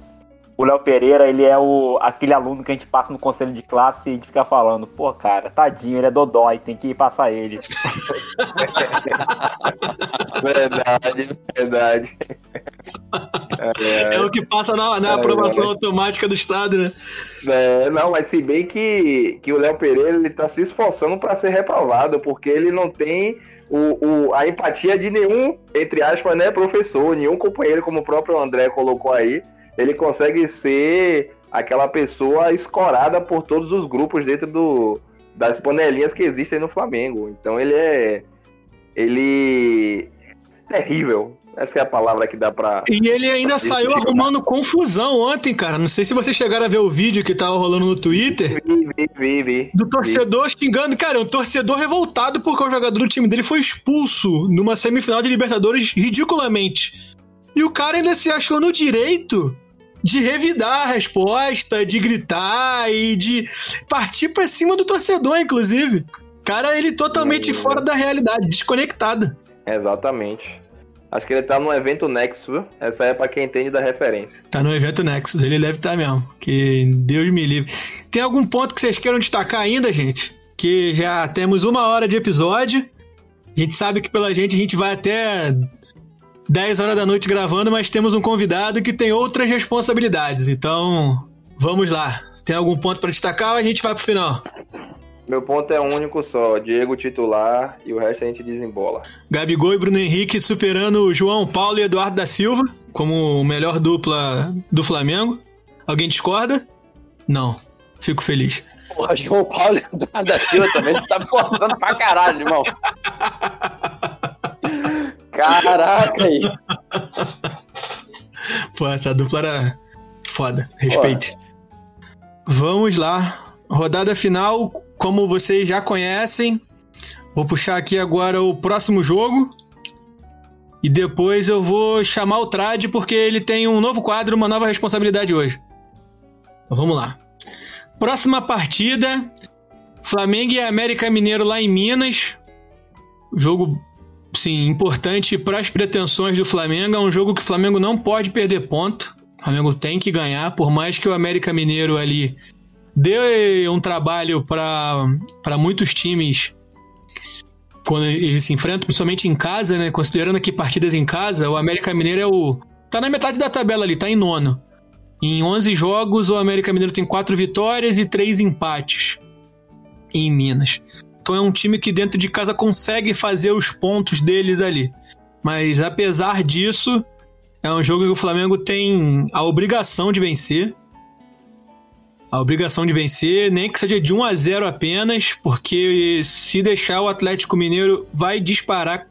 o Léo Pereira, ele é o, aquele aluno que a gente passa no conselho de classe e a gente fica falando, pô, cara, tadinho, ele é dodói, tem que passar ele. verdade, verdade. É, é, o que passa na, na é, aprovação automática do Estado, né? É, não, mas se bem que, que o Léo Pereira ele tá se esforçando para ser reprovado, porque ele não tem o, o, a empatia de nenhum, entre aspas, né, professor, nenhum companheiro, como o próprio André colocou aí, ele consegue ser aquela pessoa escorada por todos os grupos dentro do, das panelinhas que existem no Flamengo. Então ele é. Ele. É terrível. Essa é a palavra que dá pra. E ele ainda saiu arrumando confusão ontem, cara. Não sei se vocês chegaram a ver o vídeo que tava rolando no Twitter. Vi, vi, vi, vi. Do torcedor vi. xingando. Cara, um torcedor revoltado porque o jogador do time dele foi expulso numa semifinal de Libertadores ridiculamente. E o cara ainda se achou no direito de revidar a resposta, de gritar e de partir para cima do torcedor, inclusive. Cara, ele totalmente fora da realidade, desconectado. Exatamente. Acho que ele tá no evento Nexus? Essa é para quem entende da referência. Tá no evento Nexus, ele deve estar tá mesmo. Que Deus me livre. Tem algum ponto que vocês queiram destacar ainda, gente? Que já temos uma hora de episódio. A gente sabe que pela gente a gente vai até 10 horas da noite gravando, mas temos um convidado que tem outras responsabilidades. Então, vamos lá. Tem algum ponto para destacar ou a gente vai pro final? Meu ponto é único só, Diego titular e o resto a gente desembola. Gabigol e Bruno Henrique superando o João Paulo e Eduardo da Silva como melhor dupla do Flamengo. Alguém discorda? Não. Fico feliz. Porra, João Paulo e Eduardo da Silva também tá forçando pra caralho, irmão. Caraca aí. Pô, essa dupla era foda. Respeite. Vamos lá. Rodada final, como vocês já conhecem. Vou puxar aqui agora o próximo jogo. E depois eu vou chamar o Trad porque ele tem um novo quadro, uma nova responsabilidade hoje. Então, vamos lá. Próxima partida: Flamengo e América Mineiro lá em Minas. Jogo sim, importante para as pretensões do Flamengo. É um jogo que o Flamengo não pode perder ponto. O Flamengo tem que ganhar, por mais que o América Mineiro ali dê um trabalho para muitos times quando eles se enfrentam, principalmente em casa, né? Considerando aqui partidas em casa, o América Mineiro é o. tá na metade da tabela ali, tá em nono. Em 11 jogos, o América Mineiro tem 4 vitórias e 3 empates em Minas. Então é um time que dentro de casa consegue fazer os pontos deles ali. Mas apesar disso, é um jogo que o Flamengo tem a obrigação de vencer. A obrigação de vencer, nem que seja de 1 a 0 apenas, porque se deixar o Atlético Mineiro vai disparar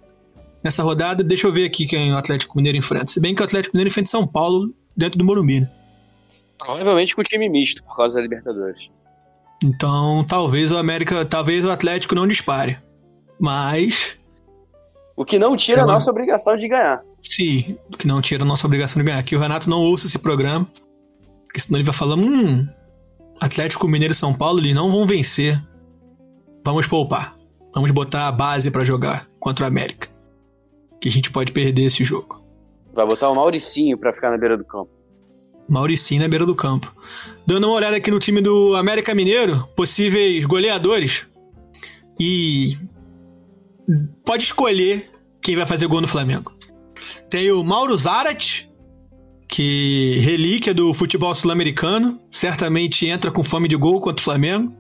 nessa rodada. Deixa eu ver aqui quem o Atlético Mineiro enfrenta. Se bem que o Atlético Mineiro enfrenta São Paulo dentro do Morumbi. Né? Provavelmente com o time misto, por causa da Libertadores. Então, talvez o América, talvez o Atlético não dispare. Mas o que não tira a nossa obrigação de ganhar. Sim, o que não tira a nossa obrigação de ganhar. Que o Renato não ouça esse programa. Porque senão ele vai falar: hum, Atlético Mineiro e São Paulo, eles não vão vencer. Vamos poupar. Vamos botar a base pra jogar contra o América. Que a gente pode perder esse jogo. Vai botar o Mauricinho pra ficar na beira do campo. Mauricinho na beira do campo. Dando uma olhada aqui no time do América Mineiro, possíveis goleadores. E pode escolher quem vai fazer gol no Flamengo. Tem o Mauro Zarat, que relíquia do futebol sul-americano, certamente entra com fome de gol contra o Flamengo.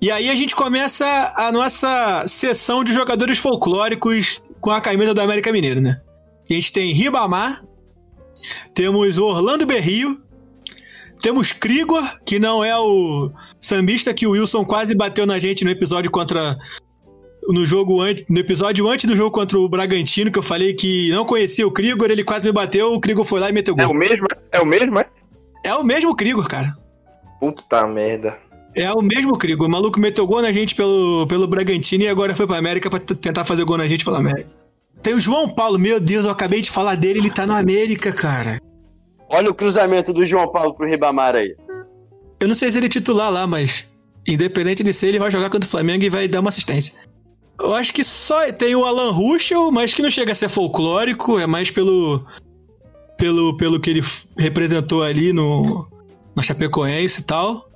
E aí a gente começa a nossa sessão de jogadores folclóricos com a camisa do América Mineiro, né? A gente tem Ribamar, temos Orlando Berrio, temos Krigor, que não é o sambista que o Wilson quase bateu na gente no episódio contra no jogo antes, no episódio antes do jogo contra o Bragantino, que eu falei que não conhecia o Krigor, ele quase me bateu, o Krigor foi lá e meteu gol. É o mesmo? É o mesmo, é? É o mesmo Krigor, cara. Puta merda. É o mesmo Krigor. O maluco meteu gol na gente pelo, pelo Bragantino e agora foi pra América pra tentar fazer gol na gente pela América. Tem o João Paulo, meu Deus, eu acabei de falar dele, ele tá na América, cara. Olha o cruzamento do João Paulo pro Ribamar aí. Eu não sei se ele é titular lá, mas independente de ser, ele vai jogar contra o Flamengo e vai dar uma assistência. Eu acho que só tem o Alan Ruschel, mas que não chega a ser folclórico, é mais pelo pelo, pelo que ele representou ali no na Chapecoense e tal.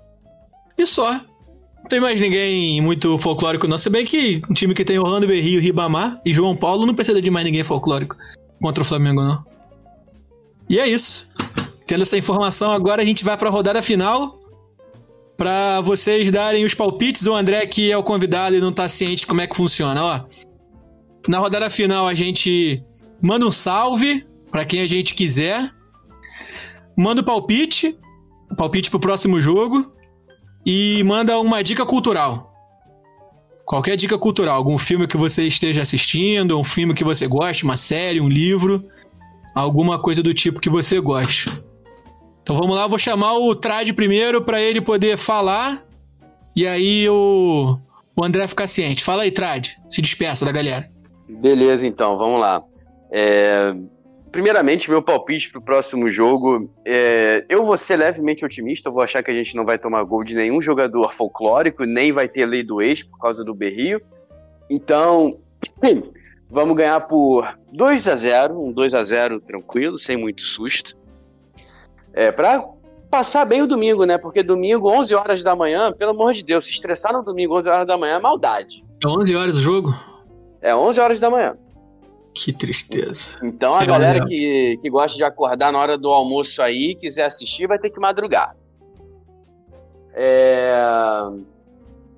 E só. Não tem mais ninguém muito folclórico não, se bem que um time que tem Orlando Berrio, Ribamar e João Paulo não precisa de mais ninguém folclórico contra o Flamengo não. E é isso. Tendo essa informação, agora a gente vai para a rodada final para vocês darem os palpites. O André, que é o convidado e não tá ciente como é que funciona, ó. Na rodada final a gente manda um salve para quem a gente quiser. Manda o palpite, o palpite pro próximo jogo e manda uma dica cultural. Qualquer dica cultural, algum filme que você esteja assistindo, um filme que você goste, uma série, um livro, alguma coisa do tipo que você goste. Então vamos lá, eu vou chamar o Trad primeiro para ele poder falar e aí o, o André ficar ciente. Fala aí, Trad, se despeça da galera. Beleza, então, vamos lá. É, Primeiramente, meu palpite pro próximo jogo. É... Eu vou ser levemente otimista, vou achar que a gente não vai tomar gol de nenhum jogador folclórico, nem vai ter lei do ex por causa do Berrio. Então, vamos ganhar por 2 a 0 um 2 a 0 tranquilo, sem muito susto. É, pra passar bem o domingo, né? Porque domingo, 11 horas da manhã, pelo amor de Deus, se estressar no domingo, 11 horas da manhã é maldade. É 11 horas o jogo? É 11 horas da manhã. Que tristeza. Então a É galera verdade. que, que gosta de acordar na hora do almoço aí, quiser assistir, vai ter que madrugar. É...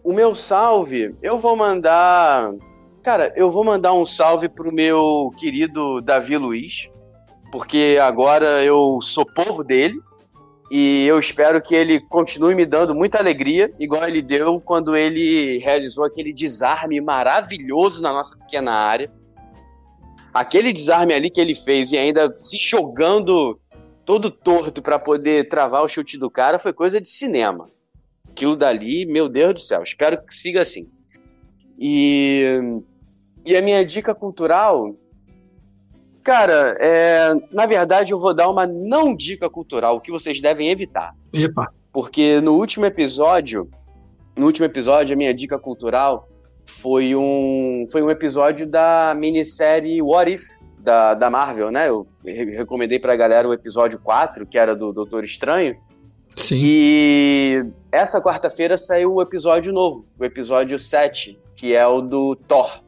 O meu salve, eu vou mandar. Cara, eu vou mandar um salve pro meu querido Davi Luiz, porque agora eu sou povo dele e eu espero que ele continue me dando muita alegria, igual ele deu quando ele realizou aquele desarme maravilhoso na nossa pequena área aquele desarme ali que ele fez e ainda se jogando todo torto para poder travar o chute do cara foi coisa de cinema. Aquilo dali, meu Deus do céu, espero que siga assim. E, e a minha dica cultural, cara, é, na verdade eu vou dar uma não dica cultural, o que vocês devem evitar. Epa. Porque no último episódio, no último episódio, a minha dica cultural foi um, foi um episódio da minissérie What If, da, da Marvel, né? Eu re- recomendei pra galera o episódio 4, que era do Doutor Estranho. Sim. E essa quarta-feira saiu o episódio novo, o episódio 7, que é o do Thor.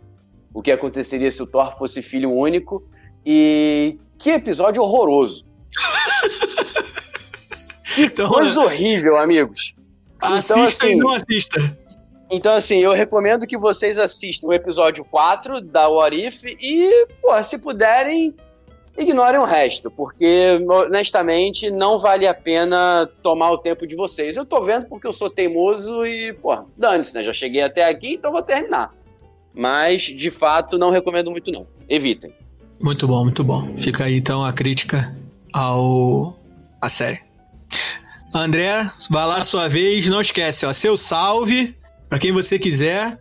O que aconteceria se o Thor fosse filho único. E que episódio horroroso. Então, Coisa horrível, amigos. assista assim- e não assista. Então, assim, eu recomendo que vocês assistam o episódio 4 da What If e, pô, se puderem, ignorem o resto, porque, honestamente, não vale a pena tomar o tempo de vocês. Eu tô vendo porque eu sou teimoso e, pô, dane-se, né? Já cheguei até aqui, então vou terminar. Mas, de fato, não recomendo muito, não. Evitem. Muito bom, muito bom. Fica aí então a crítica ao a série. André, vai lá a sua vez, não esquece, ó, seu salve pra quem você quiser,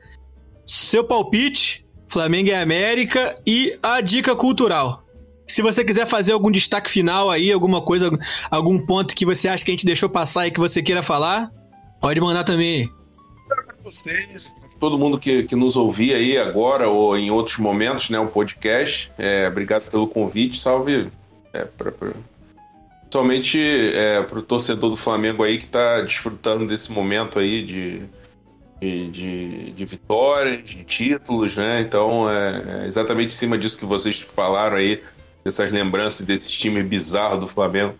seu palpite, Flamengo e América e a dica cultural. se você quiser fazer algum destaque final aí, alguma coisa, algum ponto que você acha que a gente deixou passar e que você queira falar, pode mandar também. Para vocês, todo mundo que, que nos ouvir aí agora ou em outros momentos, né, o podcast. É, obrigado pelo convite. Salve é, pra, pra, principalmente é, para o torcedor do Flamengo aí que está desfrutando desse momento aí de, de, de, de vitórias, de títulos, né? Então é, é exatamente em cima disso que vocês falaram aí, dessas lembranças desse time bizarro do Flamengo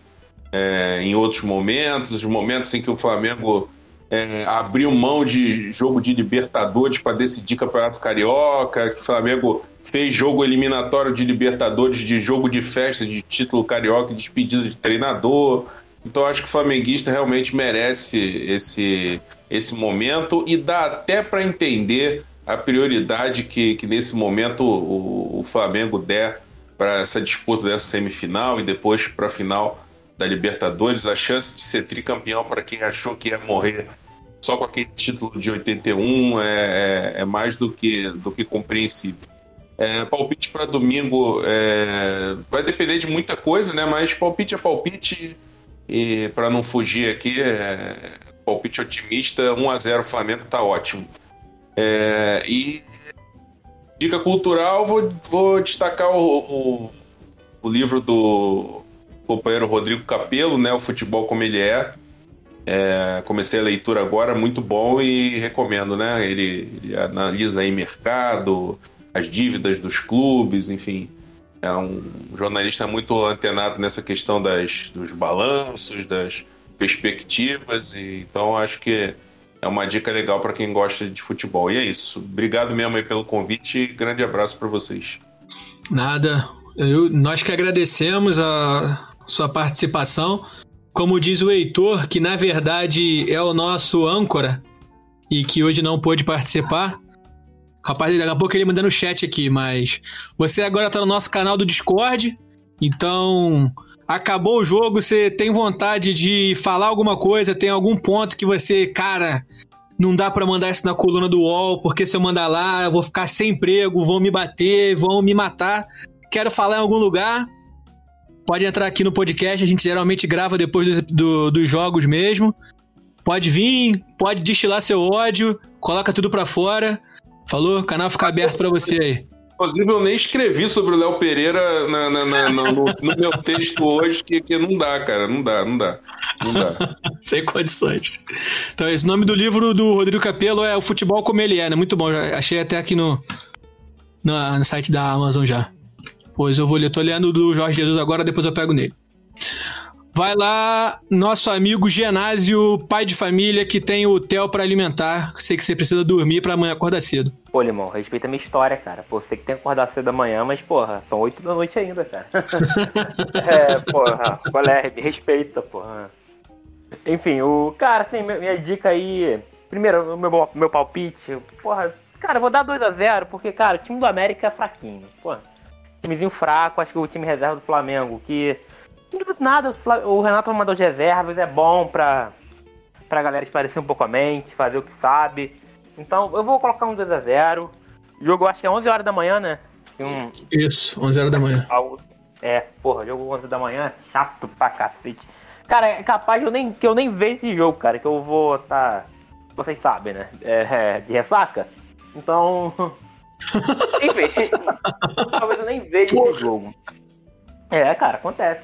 é, em outros momentos, momentos em que o Flamengo é, abriu mão de jogo de Libertadores para decidir Campeonato Carioca, que o Flamengo fez jogo eliminatório de Libertadores, de jogo de festa, de título carioca, de despedida de treinador. Então acho que o flamenguista realmente merece esse, esse momento e dá até para entender a prioridade que, que nesse momento o, o Flamengo der para essa disputa dessa semifinal e depois para a final da Libertadores, a chance de ser tricampeão para quem achou que ia morrer só com aquele título de 81 é, é, é mais do que, do que compreensível. É, palpite para domingo é, vai depender de muita coisa, né? Mas palpite é palpite e para não fugir aqui, é, palpite otimista, 1 a 0 Flamengo tá ótimo. É, e dica cultural, vou, vou destacar o, o, o livro do companheiro Rodrigo Capello, né? O futebol como ele é. É, comecei a leitura agora, muito bom e recomendo, né? Ele, ele, analisa aí mercado, as dívidas dos clubes, enfim. É um jornalista muito antenado nessa questão das, dos balanços, das perspectivas, e então acho que é uma dica legal para quem gosta de futebol. E é isso. Obrigado mesmo aí pelo convite e grande abraço para vocês. Nada. Eu, nós que agradecemos a sua participação. Como diz o Heitor, que na verdade é o nosso âncora e que hoje não pôde participar. Rapaz, daqui a pouco ele manda no chat aqui, mas você agora tá no nosso canal do Discord, então acabou o jogo, você tem vontade de falar alguma coisa, tem algum ponto que você, cara, não dá para mandar isso na coluna do UOL, porque se eu mandar lá, eu vou ficar sem emprego, vão me bater, vão me matar. Quero falar em algum lugar, Pode entrar aqui no podcast, a gente geralmente grava depois do, do, dos jogos mesmo. Pode vir, pode destilar seu ódio, coloca tudo pra fora. Falou? O canal fica aberto para você aí. Inclusive, eu nem escrevi sobre o Léo Pereira na, na, na, no, no, meu texto hoje, que, que não dá, cara. Não dá, não dá. Não dá. Sem condições. Então, esse nome do livro do Rodrigo Capello é O Futebol Como Ele É, né? Muito bom. Achei até aqui no, no, no site da Amazon já. Pois eu vou ler, tô lendo do Jorge Jesus agora, depois eu pego nele. Vai lá, nosso amigo Genásio, pai de família, que tem o hotel para alimentar. Sei que você precisa dormir para amanhã acordar cedo. Pô, Limão, respeita a minha história, cara. Pô, você que tem que acordar cedo da manhã, mas, porra, são oito da noite ainda, cara. é, porra, qual é? Me respeita, porra. Enfim, o. Cara, assim, minha, dica aí. Primeiro, meu, meu palpite. Porra, cara, vou dar 2 a 0 porque, cara, o time do América é fraquinho. Porra timezinho fraco, acho que o time reserva do Flamengo, que nada, o Renato mandou de reservas, é bom pra, pra galera esparecer um pouco a mente, fazer o que sabe. Então eu vou colocar um 2x0. Jogo acho que é 11 horas da manhã, né? Um... Isso, 11 horas da manhã. É, porra, jogo 11 da manhã, chato pra cacete. Cara, é capaz eu nem, que eu nem veja esse jogo, cara, que eu vou tá. Vocês sabem, né? É, é de ressaca. Então, nem vejo. Talvez eu nem veja esse jogo. É, cara, acontece.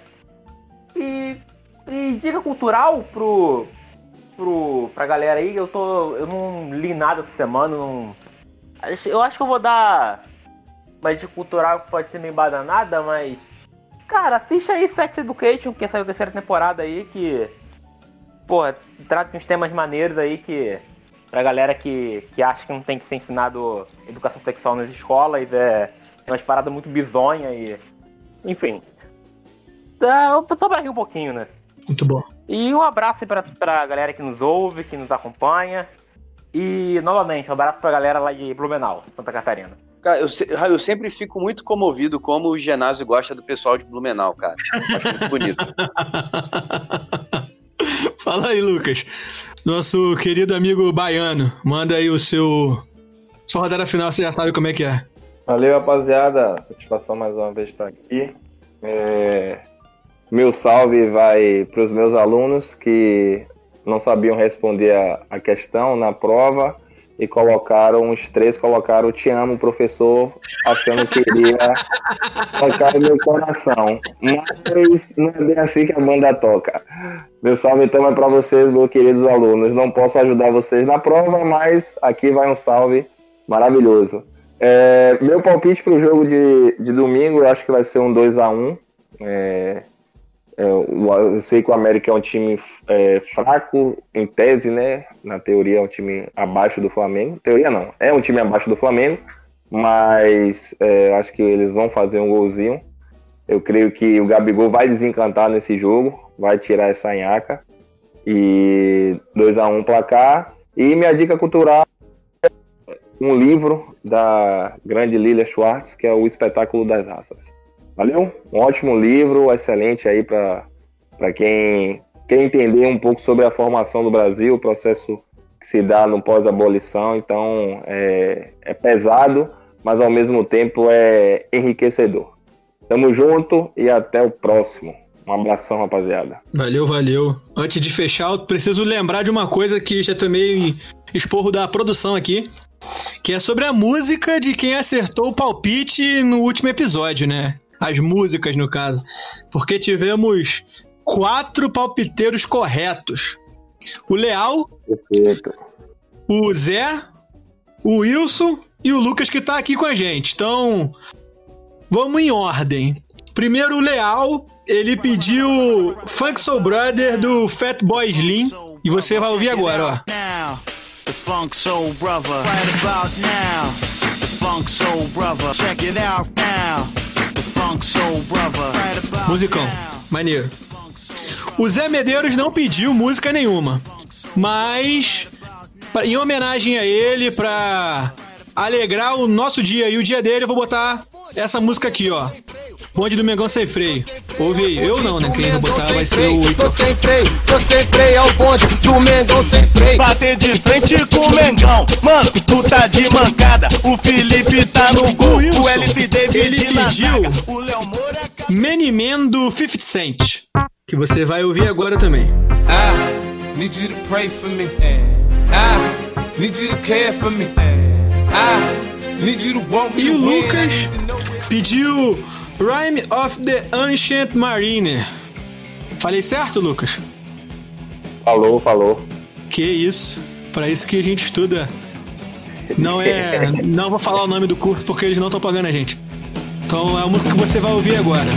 E, e dica cultural pro, pro, pra galera aí, eu tô. Eu não li nada essa semana, não. Eu acho que eu vou dar uma dica cultural que pode ser meio badanada, mas. Cara, assiste aí Sex Education, que saiu a terceira temporada aí, que. Pô, trata uns temas maneiros aí que pra galera que, que acha que não tem que ser ensinado educação sexual nas escolas, é, é umas paradas muito bizonha e. Enfim. É, só pra rir um pouquinho, né? Muito bom. E um abraço pra, pra galera que nos ouve, que nos acompanha. E, novamente, um abraço pra galera lá de Blumenau, Santa Catarina. Cara, eu, eu sempre fico muito comovido como o Genásio gosta do pessoal de Blumenau, cara. Acho muito bonito. Fala aí, Lucas. Nosso querido amigo baiano, manda aí o seu. Sua rodada final, você já sabe como é que é. Valeu, rapaziada. Satisfação mais uma vez estar aqui. É, meu salve vai para os meus alunos que não sabiam responder a, a questão na prova e colocaram, os três colocaram Te amo, professor, achando que iria tocar meu coração. Mas não é bem assim que a banda toca. Meu salve então é para vocês, meus queridos alunos. Não posso ajudar vocês na prova, mas aqui vai um salve maravilhoso. É, meu palpite para o jogo de, de domingo, eu acho que vai ser um 2 a 1 é, é, eu sei que o América é um time é, fraco, em tese, né? Na teoria é um time abaixo do Flamengo. Teoria não, é um time abaixo do Flamengo, mas é, acho que eles vão fazer um golzinho. Eu creio que o Gabigol vai desencantar nesse jogo, vai tirar essa nhaca. E 2 a 1 um placar. E minha dica cultural é um livro da grande Lilia Schwartz, que é o Espetáculo das Raças. Valeu? Um ótimo livro, excelente aí para quem quer entender um pouco sobre a formação do Brasil, o processo que se dá no pós-abolição. Então, é, é pesado, mas ao mesmo tempo é enriquecedor. Tamo junto e até o próximo. Um abração, rapaziada. Valeu, valeu. Antes de fechar, eu preciso lembrar de uma coisa que já tomei esporro da produção aqui, que é sobre a música de quem acertou o palpite no último episódio, né? As músicas no caso, porque tivemos quatro palpiteiros corretos. O Leal, Perfeito. o Zé, o Wilson e o Lucas que tá aqui com a gente. Então, vamos em ordem. Primeiro o Leal, ele pediu Funk Soul Brother do Fatboy Slim e você vai ouvir agora, ó. The Funk Soul Brother, right about now. The Funk Soul Brother, check it out now. Musicão, maneiro. O Zé Medeiros não pediu música nenhuma, mas em homenagem a ele, pra alegrar o nosso dia e o dia dele, eu vou botar essa música aqui, ó. Bonde do Mengão Sem Freio. Ouve aí. Eu não, né? Quem vou botar vai ser o Heitor. Tô sem freio, tô sem freio, é o bonde do Mengão sem freio. Bater de frente com o Mengão. Mano, tu tá de mancada. O Felipe tá no O gol. Wilson, O LP David ele pediu-. O Léo Moura... Many Men do 50 Cent. Que você vai ouvir agora também. I need you to pray for me. I need you to care for me. I need you to want me E o. Lucas pediu Rhyme of the Ancient Mariner. Falei certo, Lucas? Falou, falou. Que isso. Pra isso que a gente estuda. Não é. Não vou falar o nome do curso porque eles não estão pagando a gente. Então é a música que você vai ouvir agora.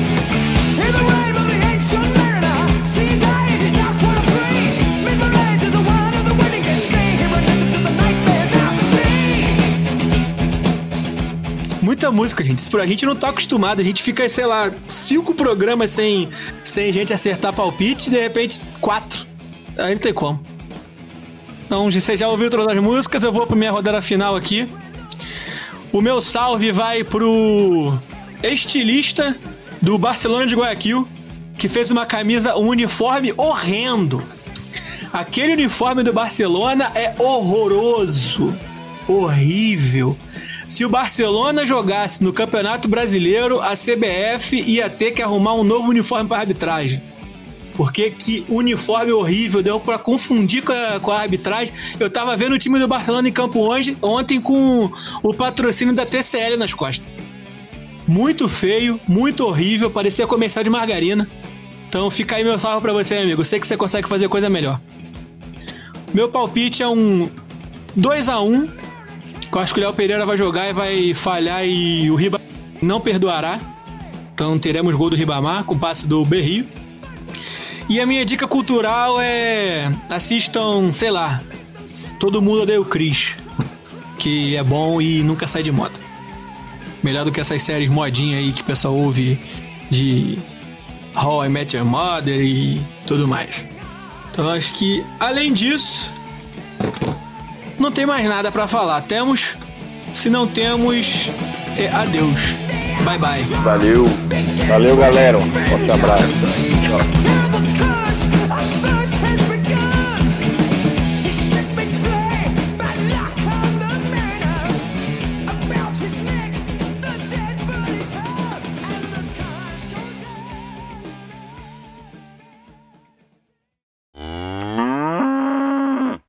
Muita música, gente. Pra gente não tá acostumado. A gente fica, sei lá, cinco programas sem, sem gente acertar palpite de repente quatro. Aí não tem como. Então, você já ouviu todas as músicas, eu vou pra minha rodada final aqui. O meu salve vai pro estilista do Barcelona de Guayaquil, que fez uma camisa, um uniforme horrendo. Aquele uniforme do Barcelona é horroroso, horrível. Se o Barcelona jogasse no Campeonato Brasileiro, a CBF ia ter que arrumar um novo uniforme para arbitragem. Porque que uniforme horrível, deu pra confundir com a, com a arbitragem. Eu tava vendo o time do Barcelona em campo hoje, ontem com o patrocínio da TCL nas costas. Muito feio, muito horrível, parecia comercial de margarina. Então fica aí meu salve pra você, amigo. Eu sei que você consegue fazer coisa melhor. Meu palpite é um 2 a 1 que eu acho que o Léo Pereira vai jogar e vai falhar e o Riba não perdoará. Então teremos gol do Ribamar com passe do Berrio. E a minha dica cultural é assistam, sei lá, Todo Mundo Odeia o Chris, que é bom e nunca sai de moda. Melhor do que essas séries modinha aí que o pessoal ouve de How I Met Your Mother e tudo mais. Então acho que além disso, não tem mais nada pra falar. Temos, se não temos, é adeus. Bye bye. Valeu. Valeu, galera. Um forte abraço. Tchau.